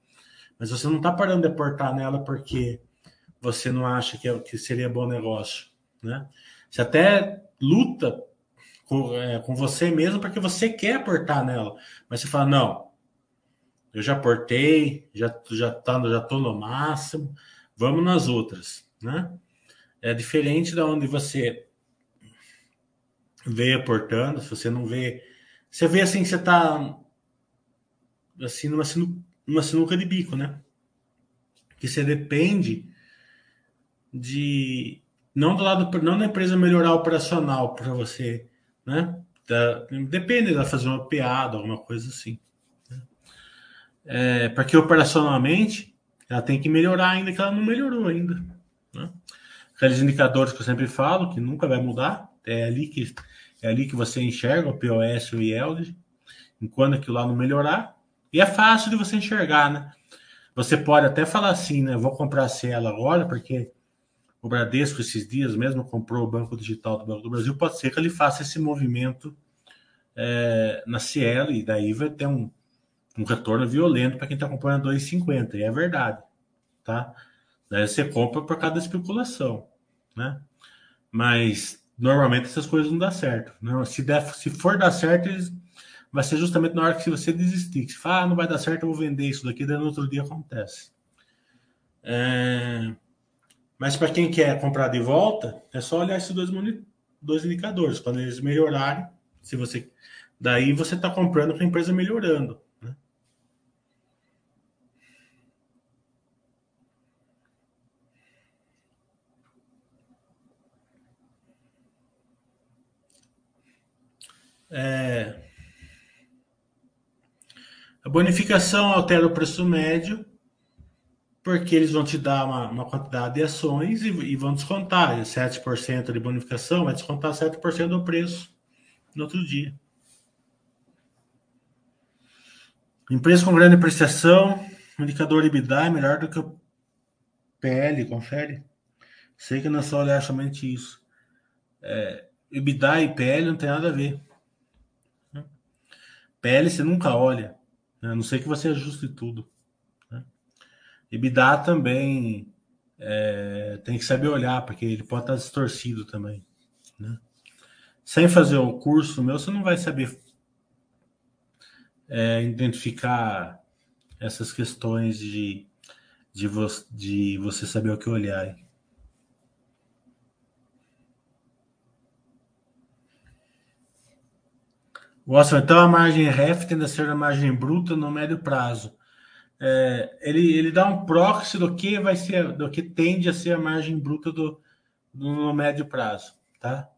Mas você não está parando de aportar nela porque você não acha que, é, que seria bom negócio, né? Você até luta com, é, com você mesmo porque você quer aportar nela, mas você fala não, eu já aportei, já já tá, já tô no máximo, vamos nas outras, né? É diferente da onde você vê aportando, se você não vê, você vê assim que você tá assim numa, sinu, numa sinuca de bico, né? Que você depende de não do lado não da empresa melhorar operacional para você, né? Da, depende de fazer uma piada, alguma coisa assim. Né? É, porque operacionalmente ela tem que melhorar ainda que ela não melhorou ainda. Né? Aqueles indicadores que eu sempre falo que nunca vai mudar, é ali que é ali que você enxerga o POS o IELD, enquanto aquilo lá não melhorar. E é fácil de você enxergar, né? Você pode até falar assim, né? Vou comprar a Cielo agora, porque o Bradesco esses dias mesmo comprou o Banco Digital do Banco do Brasil, pode ser que ele faça esse movimento é, na Cielo e daí vai ter um, um retorno violento para quem está comprando a 2,50, e é verdade, tá? Daí você compra por causa da especulação, né? Mas normalmente essas coisas não dão certo. Né? Se, der, se for dar certo, vai ser justamente na hora que você desistir. Que você fala, ah, não vai dar certo, eu vou vender isso daqui, daí no outro dia acontece. É... Mas para quem quer comprar de volta, é só olhar esses dois, dois indicadores. Quando eles melhorarem, se você. Daí você está comprando para a empresa melhorando. Né? É... A bonificação altera o preço médio porque eles vão te dar uma, uma quantidade de ações e, e vão descontar 7% de bonificação, vai descontar 7% do preço no outro dia. Empresa com grande apreciação, indicador EBITDA é melhor do que o PL, confere? Sei que não é só olhar somente isso. É, EBITDA e PL não tem nada a ver. PL você nunca olha, né? a não ser que você ajuste tudo. EBITDA também é, tem que saber olhar, porque ele pode estar distorcido também. Né? Sem fazer o curso meu, você não vai saber é, identificar essas questões de, de, vo de você saber o que olhar. Nossa, então a margem REF tende a ser a margem bruta no médio prazo é, ele, ele dá um proxy do que vai ser, do que tende a ser a margem bruta do, do no médio prazo, tá?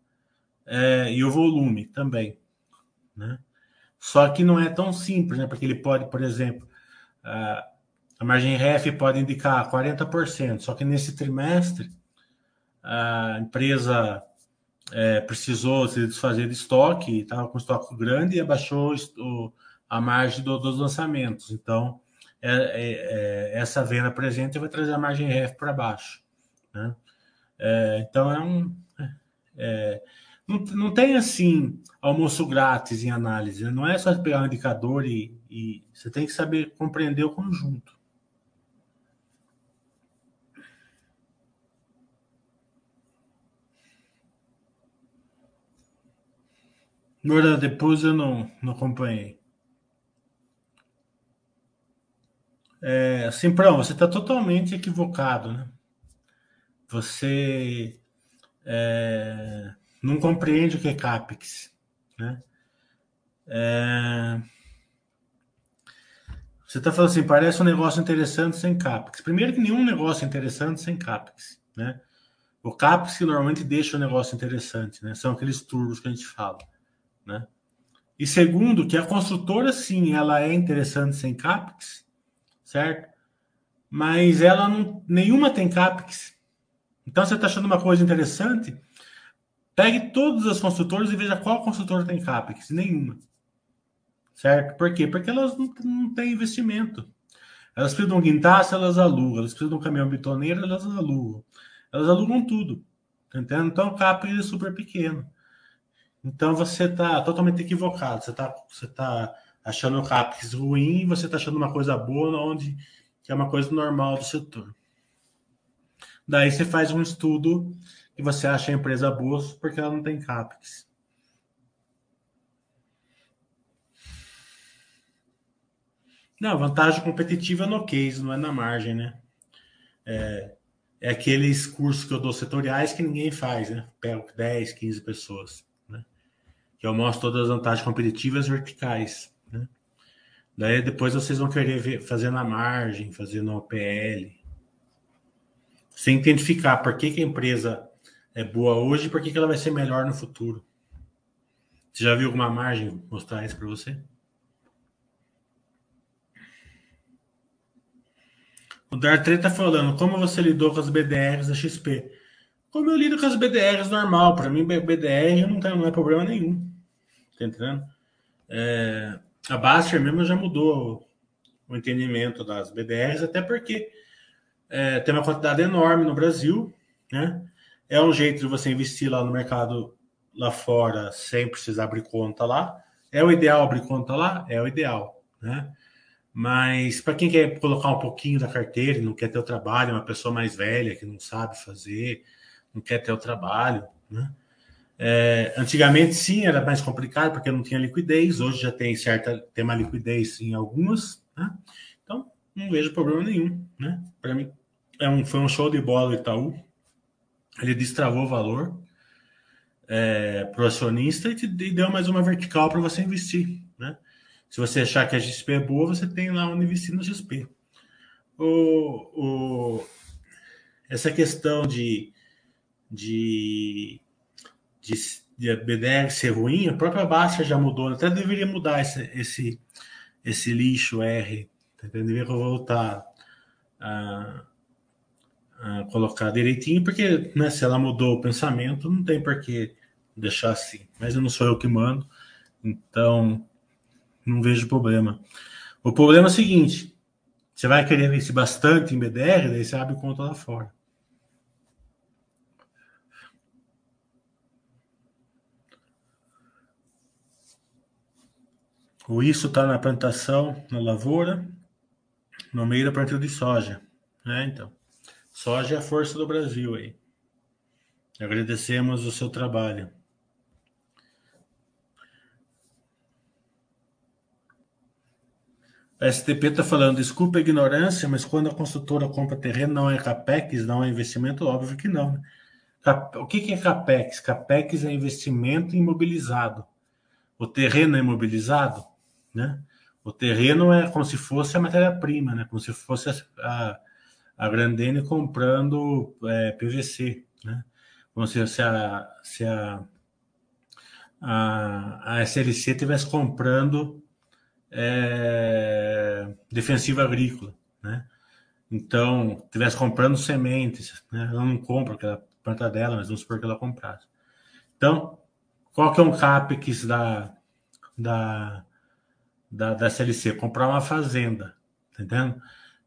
É, e o volume também, né? Só que não é tão simples, né? Porque ele pode, por exemplo, a, a margem REF pode indicar 40%, só que nesse trimestre a empresa é, precisou se desfazer de estoque, estava com estoque grande e abaixou o, a margem do, dos lançamentos. Então, é, é, é, essa venda presente vai trazer a margem RF para baixo. Né? É, então é um. É, não, não tem assim almoço grátis em análise. Né? Não é só pegar um indicador e, e você tem que saber compreender o conjunto. Nora, depois eu não, não acompanhei. É, Simprão, você está totalmente equivocado, né? Você é, não compreende o que é CAPEX, né? É, você está falando assim, parece um negócio interessante sem CAPEX. Primeiro que nenhum negócio é interessante sem CAPEX, né? O CAPEX normalmente deixa o negócio interessante, né? São aqueles turbos que a gente fala, né? E segundo, que a construtora, sim, ela é interessante sem CAPEX, certo? Mas ela não. Nenhuma tem CAPEX. Então você está achando uma coisa interessante? Pegue todas as construtoras e veja qual construtora tem CAPEX. Nenhuma. Certo? Por quê? Porque elas não, não têm investimento. Elas precisam de um guindaste, elas alugam. Elas precisam de um caminhão bitoneiro, elas alugam. Elas alugam tudo. Tá entendendo? Então o CAPEX é super pequeno. Então você está totalmente equivocado. Você está você tá achando o CAPEX ruim e você está achando uma coisa boa onde que é uma coisa normal do setor. Daí você faz um estudo e você acha a empresa boa porque ela não tem CAPEX. Não, vantagem competitiva no case, não é na margem, né? É, é aqueles cursos que eu dou setoriais que ninguém faz, né? Pego 10, 15 pessoas, né? Que eu mostro todas as vantagens competitivas verticais? Daí depois vocês vão querer ver, fazer na margem, fazer no OPL. Sem identificar por que, que a empresa é boa hoje e por que, que ela vai ser melhor no futuro. Você já viu alguma margem mostrar isso para você? O Dartrey está falando, como você lidou com as BDRs da XP? Como eu lido com as BDRs normal, para mim BDR não, tem, não é problema nenhum. Tá entendendo? É, a Baster mesmo já mudou o entendimento das BDRs, até porque é, tem uma quantidade enorme no Brasil, né? É um jeito de você investir lá no mercado lá fora sem precisar abrir conta lá. É o ideal abrir conta lá? É o ideal, né? Mas para quem quer colocar um pouquinho da carteira não quer ter o trabalho, uma pessoa mais velha que não sabe fazer, não quer ter o trabalho, né? É, antigamente sim era mais complicado porque não tinha liquidez, hoje já tem certa tem uma liquidez em algumas, né? Então não vejo problema nenhum, né? Para mim é um, foi um show de bola o Itaú, ele destravou o valor é, para o acionista e, te, e deu mais uma vertical para você investir, né? Se você achar que a XP é boa, você tem lá onde investir no XP. O, o, essa questão de, de, de, de BDR ser ruim, a própria Baixa já mudou. Até deveria mudar esse, esse, esse lixo R. Tá deveria voltar a, a, colocar direitinho, porque né, se ela mudou o pensamento, não tem por que deixar assim. Mas não sou eu que mando. Então, não vejo problema. O problema é o seguinte: você vai querer investir bastante em BDR, daí você abre conta lá fora. O isso está na plantação, na lavoura, no meio da plantio de soja. Né? Então, soja é a força do Brasil aí. Agradecemos o seu trabalho. A STP está falando, desculpa a ignorância, mas quando a construtora compra terreno, não é CAPEX, não é investimento? Óbvio que não. Né? O que, que é CAPEX? CAPEX é investimento imobilizado. O terreno é imobilizado, né? O terreno é como se fosse a matéria-prima, né? Como se fosse a, a Grandene comprando é, PVC, né? Como se, se, a, se a, a, a SLC estivesse comprando é, defensiva agrícola, né? Então, estivesse comprando sementes, né? Ela não compra, porque ela planta dela, mas vamos supor que ela comprasse. Então, qual que é um CAPEX da, da, da, da CLC? Comprar uma fazenda, tá entendendo?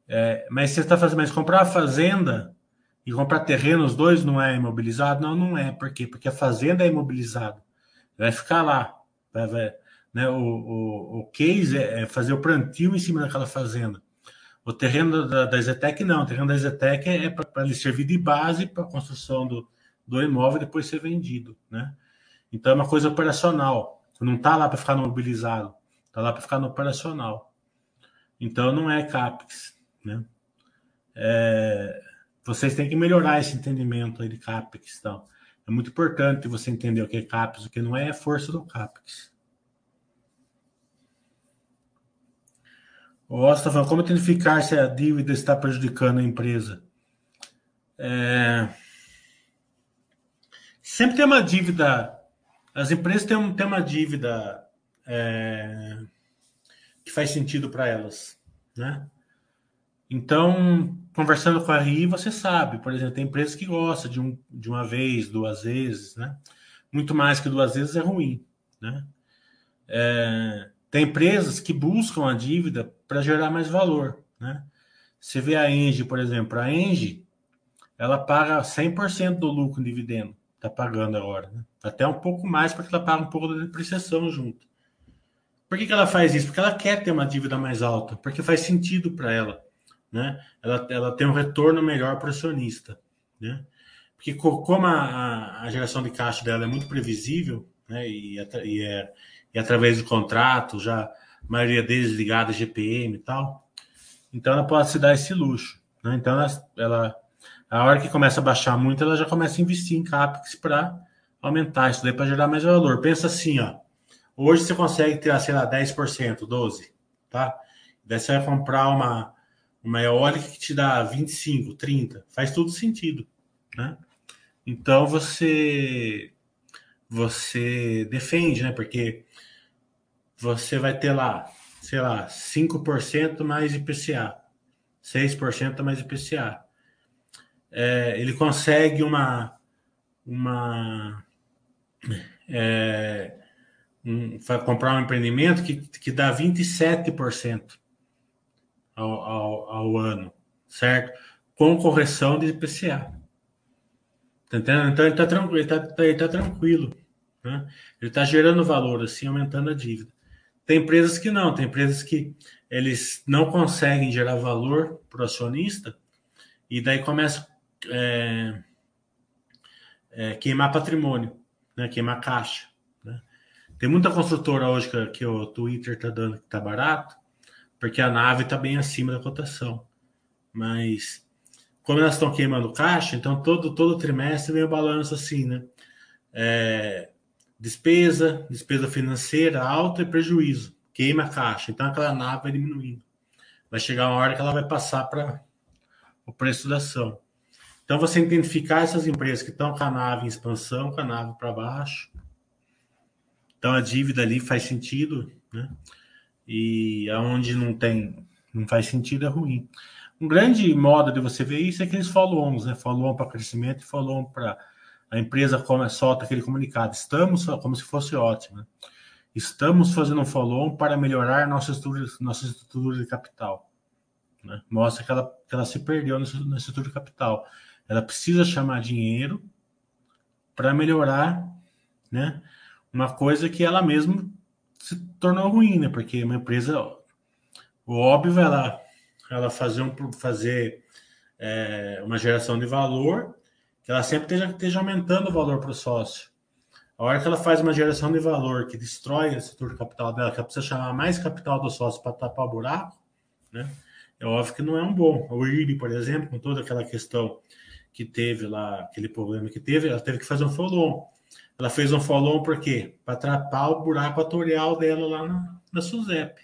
É, mas você está fazendo, mas comprar a fazenda e comprar terreno, os dois não é imobilizado? Não, não é. Por quê? Porque a fazenda é imobilizada. Vai ficar lá. Vai, vai, né? O, o, o case é, é fazer o plantio em cima daquela fazenda. O terreno da, da Zetec não. O terreno da Zetec é, é para ele servir de base para a construção do, do imóvel e depois ser vendido. Né? Então é uma coisa operacional. Não está lá para ficar no mobilizado. Está lá para ficar no operacional. Então não é CAPEX. Né? É, vocês têm que melhorar esse entendimento aí de CAPEX. Então. É muito importante você entender o que é CAPEX, o que não é, é força do CAPEX. O tá falando, como identificar se a dívida está prejudicando a empresa? É... Sempre tem uma dívida. As empresas têm, têm uma dívida é... que faz sentido para elas, né? Então, conversando com a RI, você sabe, por exemplo, tem empresas que gostam de, um, de uma vez, duas vezes, né? Muito mais que duas vezes é ruim, né? É... Tem empresas que buscam a dívida para gerar mais valor, né? Você vê a Engie, por exemplo, a Engie, ela paga 100% do lucro em dividendo, está pagando agora, né? Até um pouco mais, porque ela paga um pouco da depreciação junto. Por que, que ela faz isso? Porque ela quer ter uma dívida mais alta, porque faz sentido para ela, né? Ela, ela tem um retorno melhor para o acionista, né? Porque como a, a geração de caixa dela é muito previsível, né? E, e, é, e através do contrato, já a maioria deles ligada a GPM e tal, então ela pode se dar esse luxo, né? Então ela, ela a hora que começa a baixar muito, ela já começa a investir em CAPEX para aumentar isso daí para gerar mais valor. Pensa assim, ó. Hoje você consegue ter, sei lá, 10%, 12%, tá? Daí você vai comprar uma, uma eólica que te dá 25, 30. Faz tudo sentido, né? Então você você defende, né? Porque você vai ter lá, sei lá, 5% mais IPCA, 6% mais IPCA é, ele consegue uma, uma é, um, comprar um empreendimento que, que dá 27% ao, ao, ao ano, certo? Com correção de IPCA. Tá entendendo? Então ele está tranquilo, ele tá, tá, ele tá tranquilo. Né? Ele está gerando valor, assim, aumentando a dívida. Tem empresas que não, tem empresas que eles não conseguem gerar valor para o acionista e daí começa é, é, queimar patrimônio, né? queimar caixa. Tem muita construtora hoje que, que o Twitter está dando que está barato, porque a nave está bem acima da cotação. Mas como elas estão queimando caixa, então todo, todo trimestre vem o balanço assim, né? É, despesa, despesa financeira alta e prejuízo. Queima a caixa. Então aquela nave vai diminuindo. Vai chegar uma hora que ela vai passar para o preço da ação. Então, você identificar essas empresas que estão com a nave em expansão, com a nave para baixo. Então, a dívida ali faz sentido, né? E aonde não tem, não faz sentido é ruim. Um grande modo de você ver isso é aqueles follow-ons, né? Follow-on para crescimento e follow-on para a empresa como solta aquele comunicado. Estamos, como se fosse ótimo, né? Estamos fazendo um follow-on para melhorar nossa estrutura, nossa estrutura de capital. Né? Mostra que ela, que ela se perdeu nessa estrutura de capital. Ela precisa chamar dinheiro para melhorar, né? Uma coisa que ela mesma se tornou ruim, né? Porque uma empresa, o óbvio, ela, ela fazer, um, fazer é, uma geração de valor que ela sempre esteja, esteja aumentando o valor para o sócio. A hora que ela faz uma geração de valor que destrói o setor de capital dela, que ela precisa chamar mais capital do sócio para tapar o buraco, né? É óbvio que não é um bom. O IRB, por exemplo, com toda aquela questão que teve lá, aquele problema que teve, ela teve que fazer um follow-on. Ela fez um follow-on por quê? Para atrapar o buraco atorial dela lá na, na SUSEP,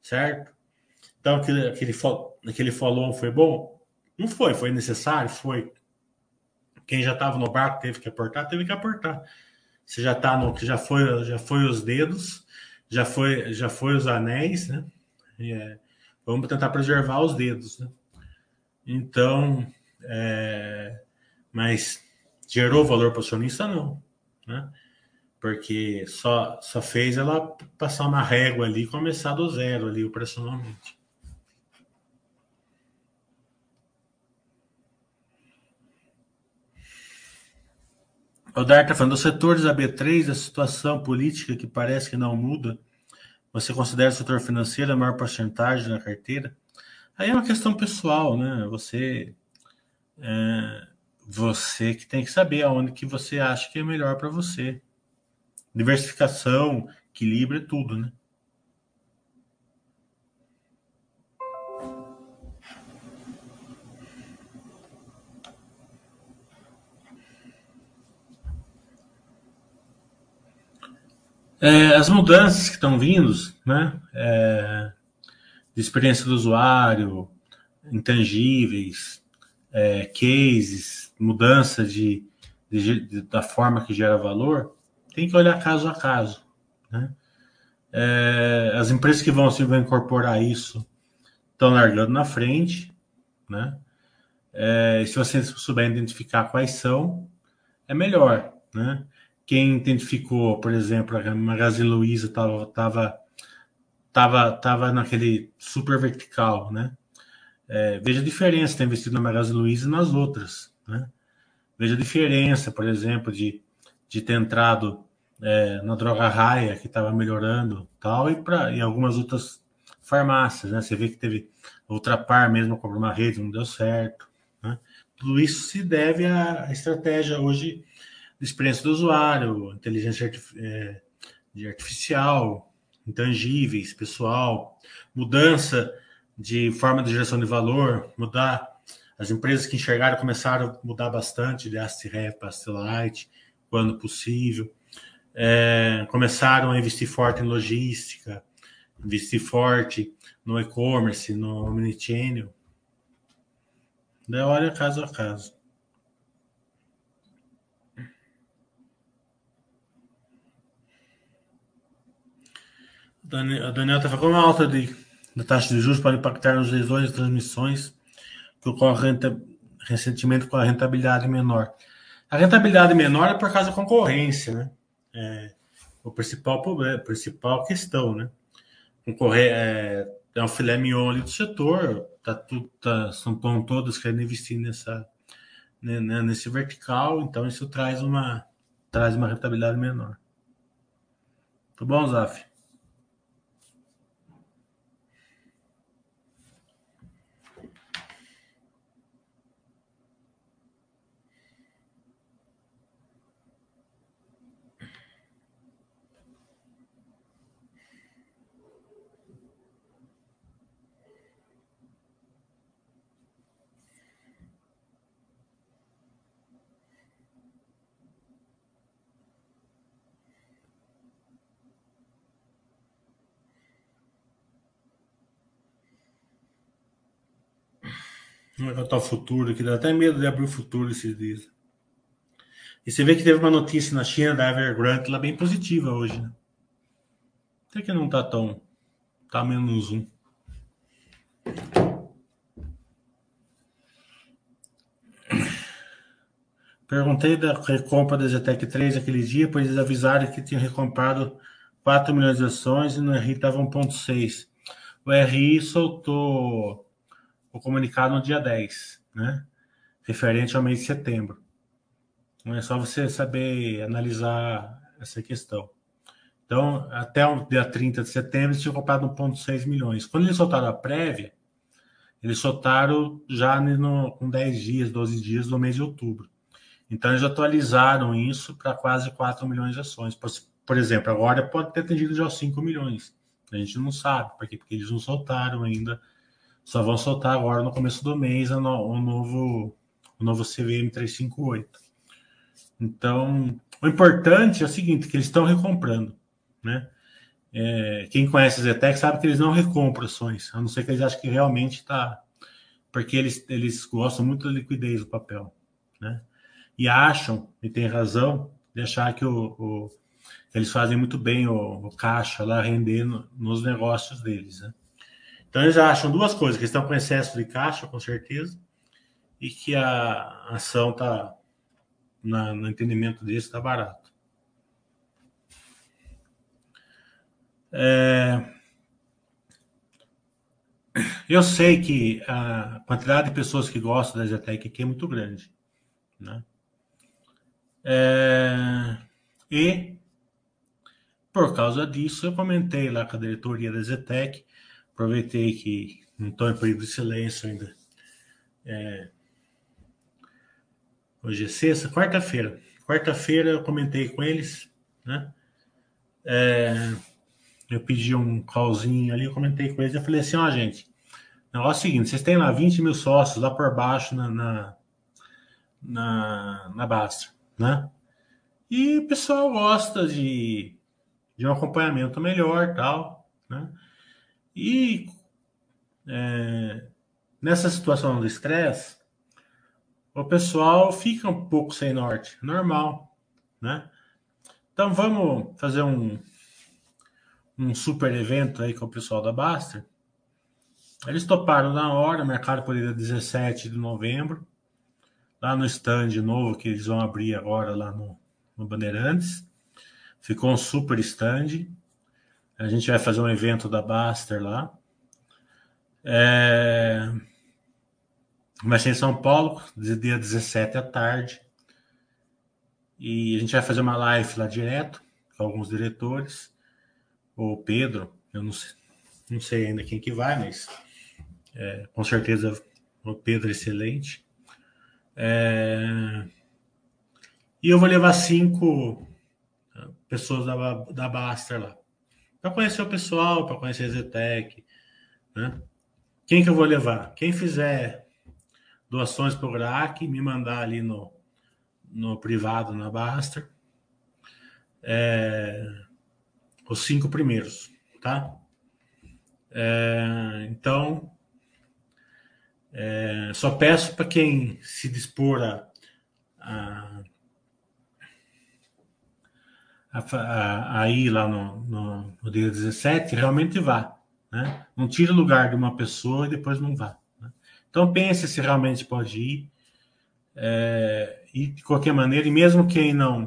certo? Então, aquele, aquele, aquele follow-on foi bom? Não foi, foi necessário? Foi. Quem já estava no barco teve que aportar, teve que aportar. Você já está no que já foi, já foi os dedos, já foi, já foi os anéis, né? É, vamos tentar preservar os dedos, né? Então, é, mas gerou valor para o acionista? Não. Né? Porque só, só fez ela passar uma régua ali e começar do zero ali operacionalmente. O Dar está falando, dos setores AB3, a situação política que parece que não muda, você considera o setor financeiro a maior porcentagem na carteira? Aí é uma questão pessoal, né? Você é, você que tem que saber aonde que você acha que é melhor para você. Diversificação, equilíbrio, é tudo, né? É, as mudanças que estão vindo, né? É, de experiência do usuário, intangíveis, é, cases, mudança de, de, de, da forma que gera valor, tem que olhar caso a caso. Né? É, as empresas que vão se vão incorporar isso estão largando na frente. Né? É, se você souber identificar quais são, é melhor. Né? Quem identificou, por exemplo, a Magazine Luiza estava tava, tava, tava naquele super vertical, né? É, veja a diferença ter investido na Magazine Luiza e nas outras. Né? Veja a diferença, por exemplo, de, de ter entrado é, na Droga Raia, que estava melhorando tal, e para em algumas outras farmácias. Né? Você vê que teve Ultrapar mesmo comprou uma rede, não deu certo. Né? tudo isso se deve à estratégia hoje de experiência do usuário, inteligência é, artificial, intangíveis, pessoal, mudança de forma de geração de valor, mudar. As empresas que enxergaram começaram a mudar bastante de AST-REF para AST-Light, quando possível. É, começaram a investir forte em logística, investir forte no e-commerce, no omnichannel. Daí olha caso a caso. A Daniela está falando, alta de, da taxa de juros pode impactar nas lesões e transmissões que ocorrem recentemente com a rentabilidade menor. A rentabilidade menor é por causa da concorrência, né? É, o principal problema, principal questão, né? Concorrer, é, é um filé mignon ali do setor, tá tudo, tá, são todos querendo investir nessa, né, né, nesse vertical, então isso traz uma, traz uma rentabilidade menor. Tudo bom, Zaf? É que o futuro aqui? Dá até medo de abrir o futuro esses dias. E você vê que teve uma notícia na China da Evergrande lá bem positiva hoje, né? Até que não tá tão. Tá menos um. Perguntei da recompra da Zetec 3 aquele dia, pois eles avisaram que tinham recomprado 4 milhões de ações e no RI estava 1,6. O RI soltou o comunicado no dia 10, né? Referente ao mês de setembro. Não é só você saber analisar essa questão. Então, até o dia 30 de setembro, eles tinham comprado 1,6 milhões. Quando eles soltaram a prévia, eles soltaram já no, com 10 dias, 12 dias do mês de outubro. Então, eles atualizaram isso para quase 4 milhões de ações. Por, por, exemplo, agora pode ter atendido já 5 milhões. A gente não sabe, porque, porque eles não soltaram ainda só vão soltar agora no começo do mês o, no, o novo, o novo CVM 358. Então, o importante é o seguinte, que eles estão recomprando, né? É, quem conhece a Zetec sabe que eles não recompram ações, a não ser que eles achem que realmente está... Porque eles, eles gostam muito da liquidez do papel, né? E acham, e tem razão, de achar que o, o eles fazem muito bem o, o caixa lá rendendo nos negócios deles, né? Então eles acham duas coisas, que estão com excesso de caixa, com certeza, e que a ação está, no entendimento deles, está barato. É... Eu sei que a quantidade de pessoas que gostam da Zetec aqui é muito grande. Né? É... E, por causa disso, eu comentei lá com a diretoria da Zetec Aproveitei que não estou em período de silêncio ainda. É... Hoje é sexta, quarta-feira. Quarta-feira eu comentei com eles, né? É... Eu pedi um callzinho ali, eu comentei com eles. Eu falei assim: ó, gente, o negócio é o seguinte: vocês têm lá 20 mil sócios lá por baixo na, na, na, na Basta, né? E o pessoal gosta de, de um acompanhamento melhor, tal, né? E é, nessa situação do estresse, o pessoal fica um pouco sem norte, normal, né? Então vamos fazer um, um super evento aí com o pessoal da Baster. Eles toparam na hora, marcaram por dia 17 de novembro, lá no stand novo que eles vão abrir agora lá no, no Bandeirantes. Ficou um super stand. A gente vai fazer um evento da Baster lá. É... Vai ser em São Paulo, dia 17 à tarde. E a gente vai fazer uma live lá direto com alguns diretores. O Pedro, eu não sei, não sei ainda quem que vai, mas é, com certeza o Pedro é excelente. É... E eu vou levar cinco pessoas da, da Baster lá. Para conhecer o pessoal, para conhecer a Zetec. Né? Quem que eu vou levar? Quem fizer doações para o GRAC, me mandar ali no, no privado na Baster. É, os cinco primeiros, tá? É, então, é, só peço para quem se dispor a, a, a, a ir lá no, no, no, dia 17, realmente vá. Né? Não tire o lugar de uma pessoa e depois não vá. Né? Então pense se realmente pode ir. É, e de qualquer maneira, e mesmo quem não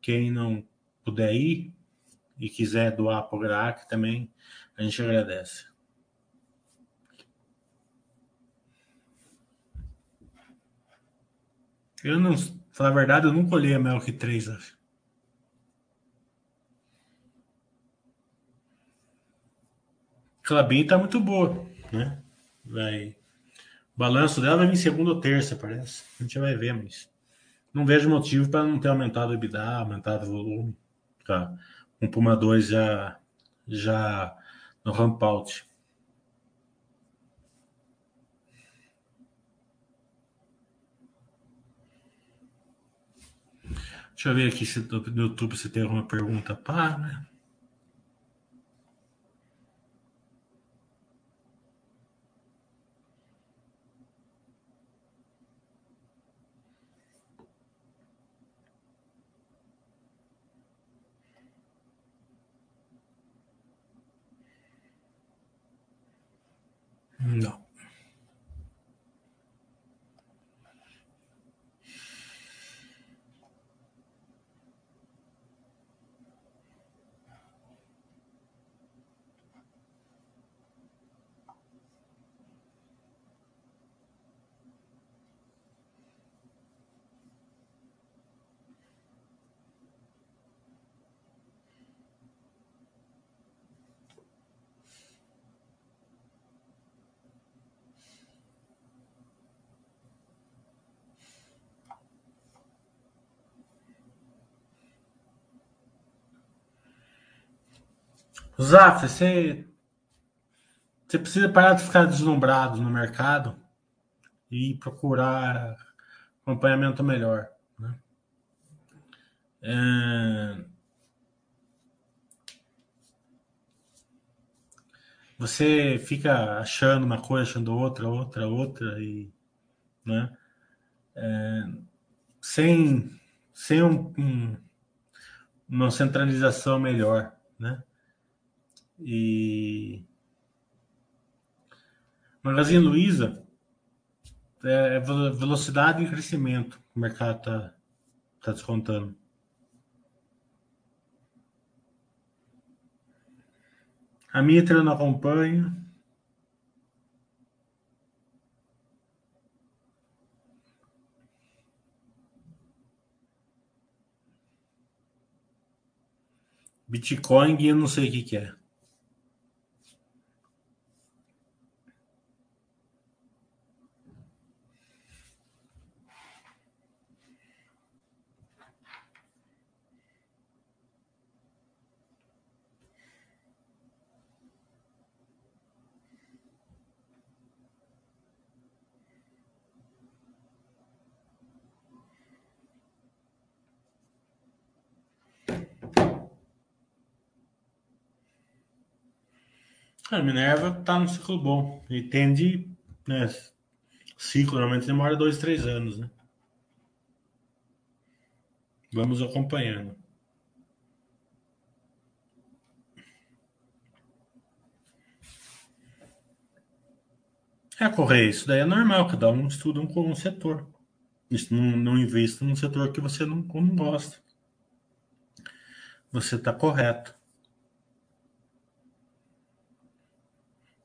quem não puder ir e quiser doar para o GRAC também, a gente agradece. Eu não, falar a verdade, eu nunca olhei a Melk 3, acho. Clabin tá muito boa, né? Vai. O balanço dela vai vir segunda ou terça, parece. A gente vai ver, mas não vejo motivo para não ter aumentado o EBITDA, aumentado o volume. Tá. Um Puma 2 já, já no ramp out. Deixa eu ver aqui se no YouTube se tem alguma pergunta para, né? Não. Zaf, você, você precisa parar de ficar deslumbrado no mercado e procurar acompanhamento melhor. Né? É... Você fica achando uma coisa, achando outra, outra, outra, e né? É... sem, sem um, um, uma centralização melhor. Né? E Magazine Luiza é, é velocidade e crescimento que o mercado está tá descontando. A Mitra não acompanha. Bitcoin, eu não sei o que, que é. A Minerva está no ciclo bom e tende, né? Ciclo normalmente demora dois, três anos, né? Vamos acompanhando. É, Correia, isso daí é normal, cada um estuda um, um setor. Isso não, não invista num setor que você não, não gosta. Você está correto.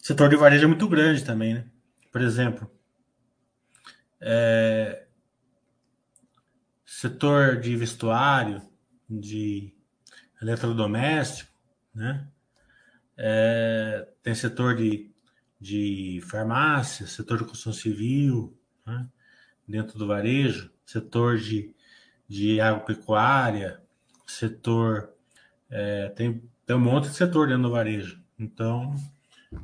O setor de varejo é muito grande também, né? Por exemplo, é, setor de vestuário, de eletrodoméstico, né? É, tem setor de, de farmácia, setor de construção civil, né? dentro do varejo, setor de, de agropecuária, setor. É, tem, tem um monte de setor dentro do varejo. Então,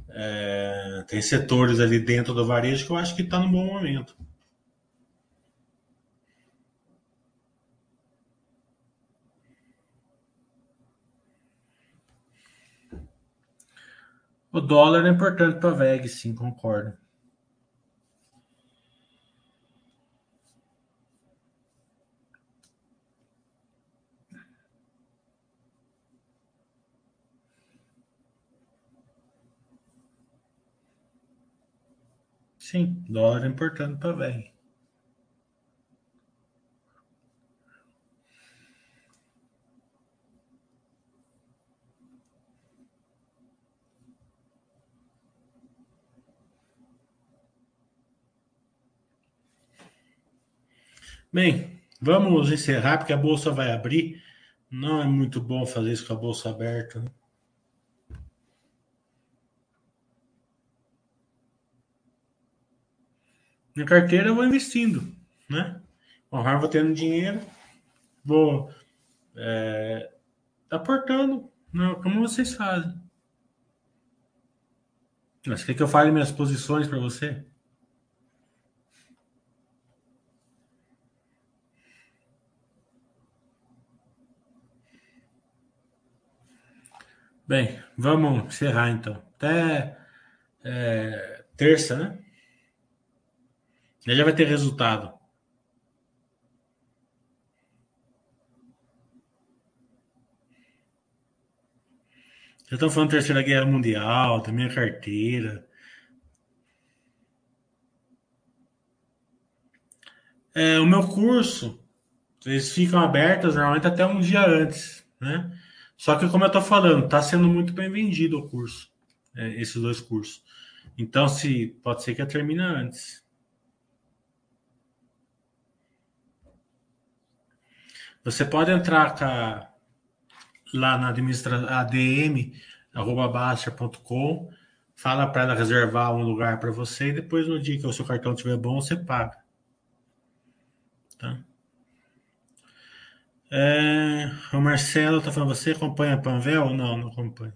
é, tem setores ali dentro do varejo que eu acho que está no bom momento. O dólar é importante para a VEG, sim, concordo. Sim, dólar é importante para VEG. Bem, vamos encerrar porque a bolsa vai abrir. Não é muito bom fazer isso com a bolsa aberta. Né? Minha carteira eu vou investindo, né? Conforme vou tendo dinheiro, vou é, aportando, né? como vocês fazem. Você quer que eu fale minhas posições para você? Bem, vamos encerrar então. Até é, terça, né? Já vai ter resultado. Já estão falando Terceira Guerra Mundial, da minha carteira. É, o meu curso, eles ficam abertos normalmente até um dia antes, né? Só que, como eu estou falando, está sendo muito bem vendido o curso, é, esses dois cursos. Então, se pode ser que eu termine antes. Você pode entrar lá na administração adm@baixa.com, fala para ela reservar um lugar para você e depois no dia que o seu cartão estiver bom, você paga. Tá? É, o Marcelo tá falando, você acompanha a Panvel? Não, não acompanho.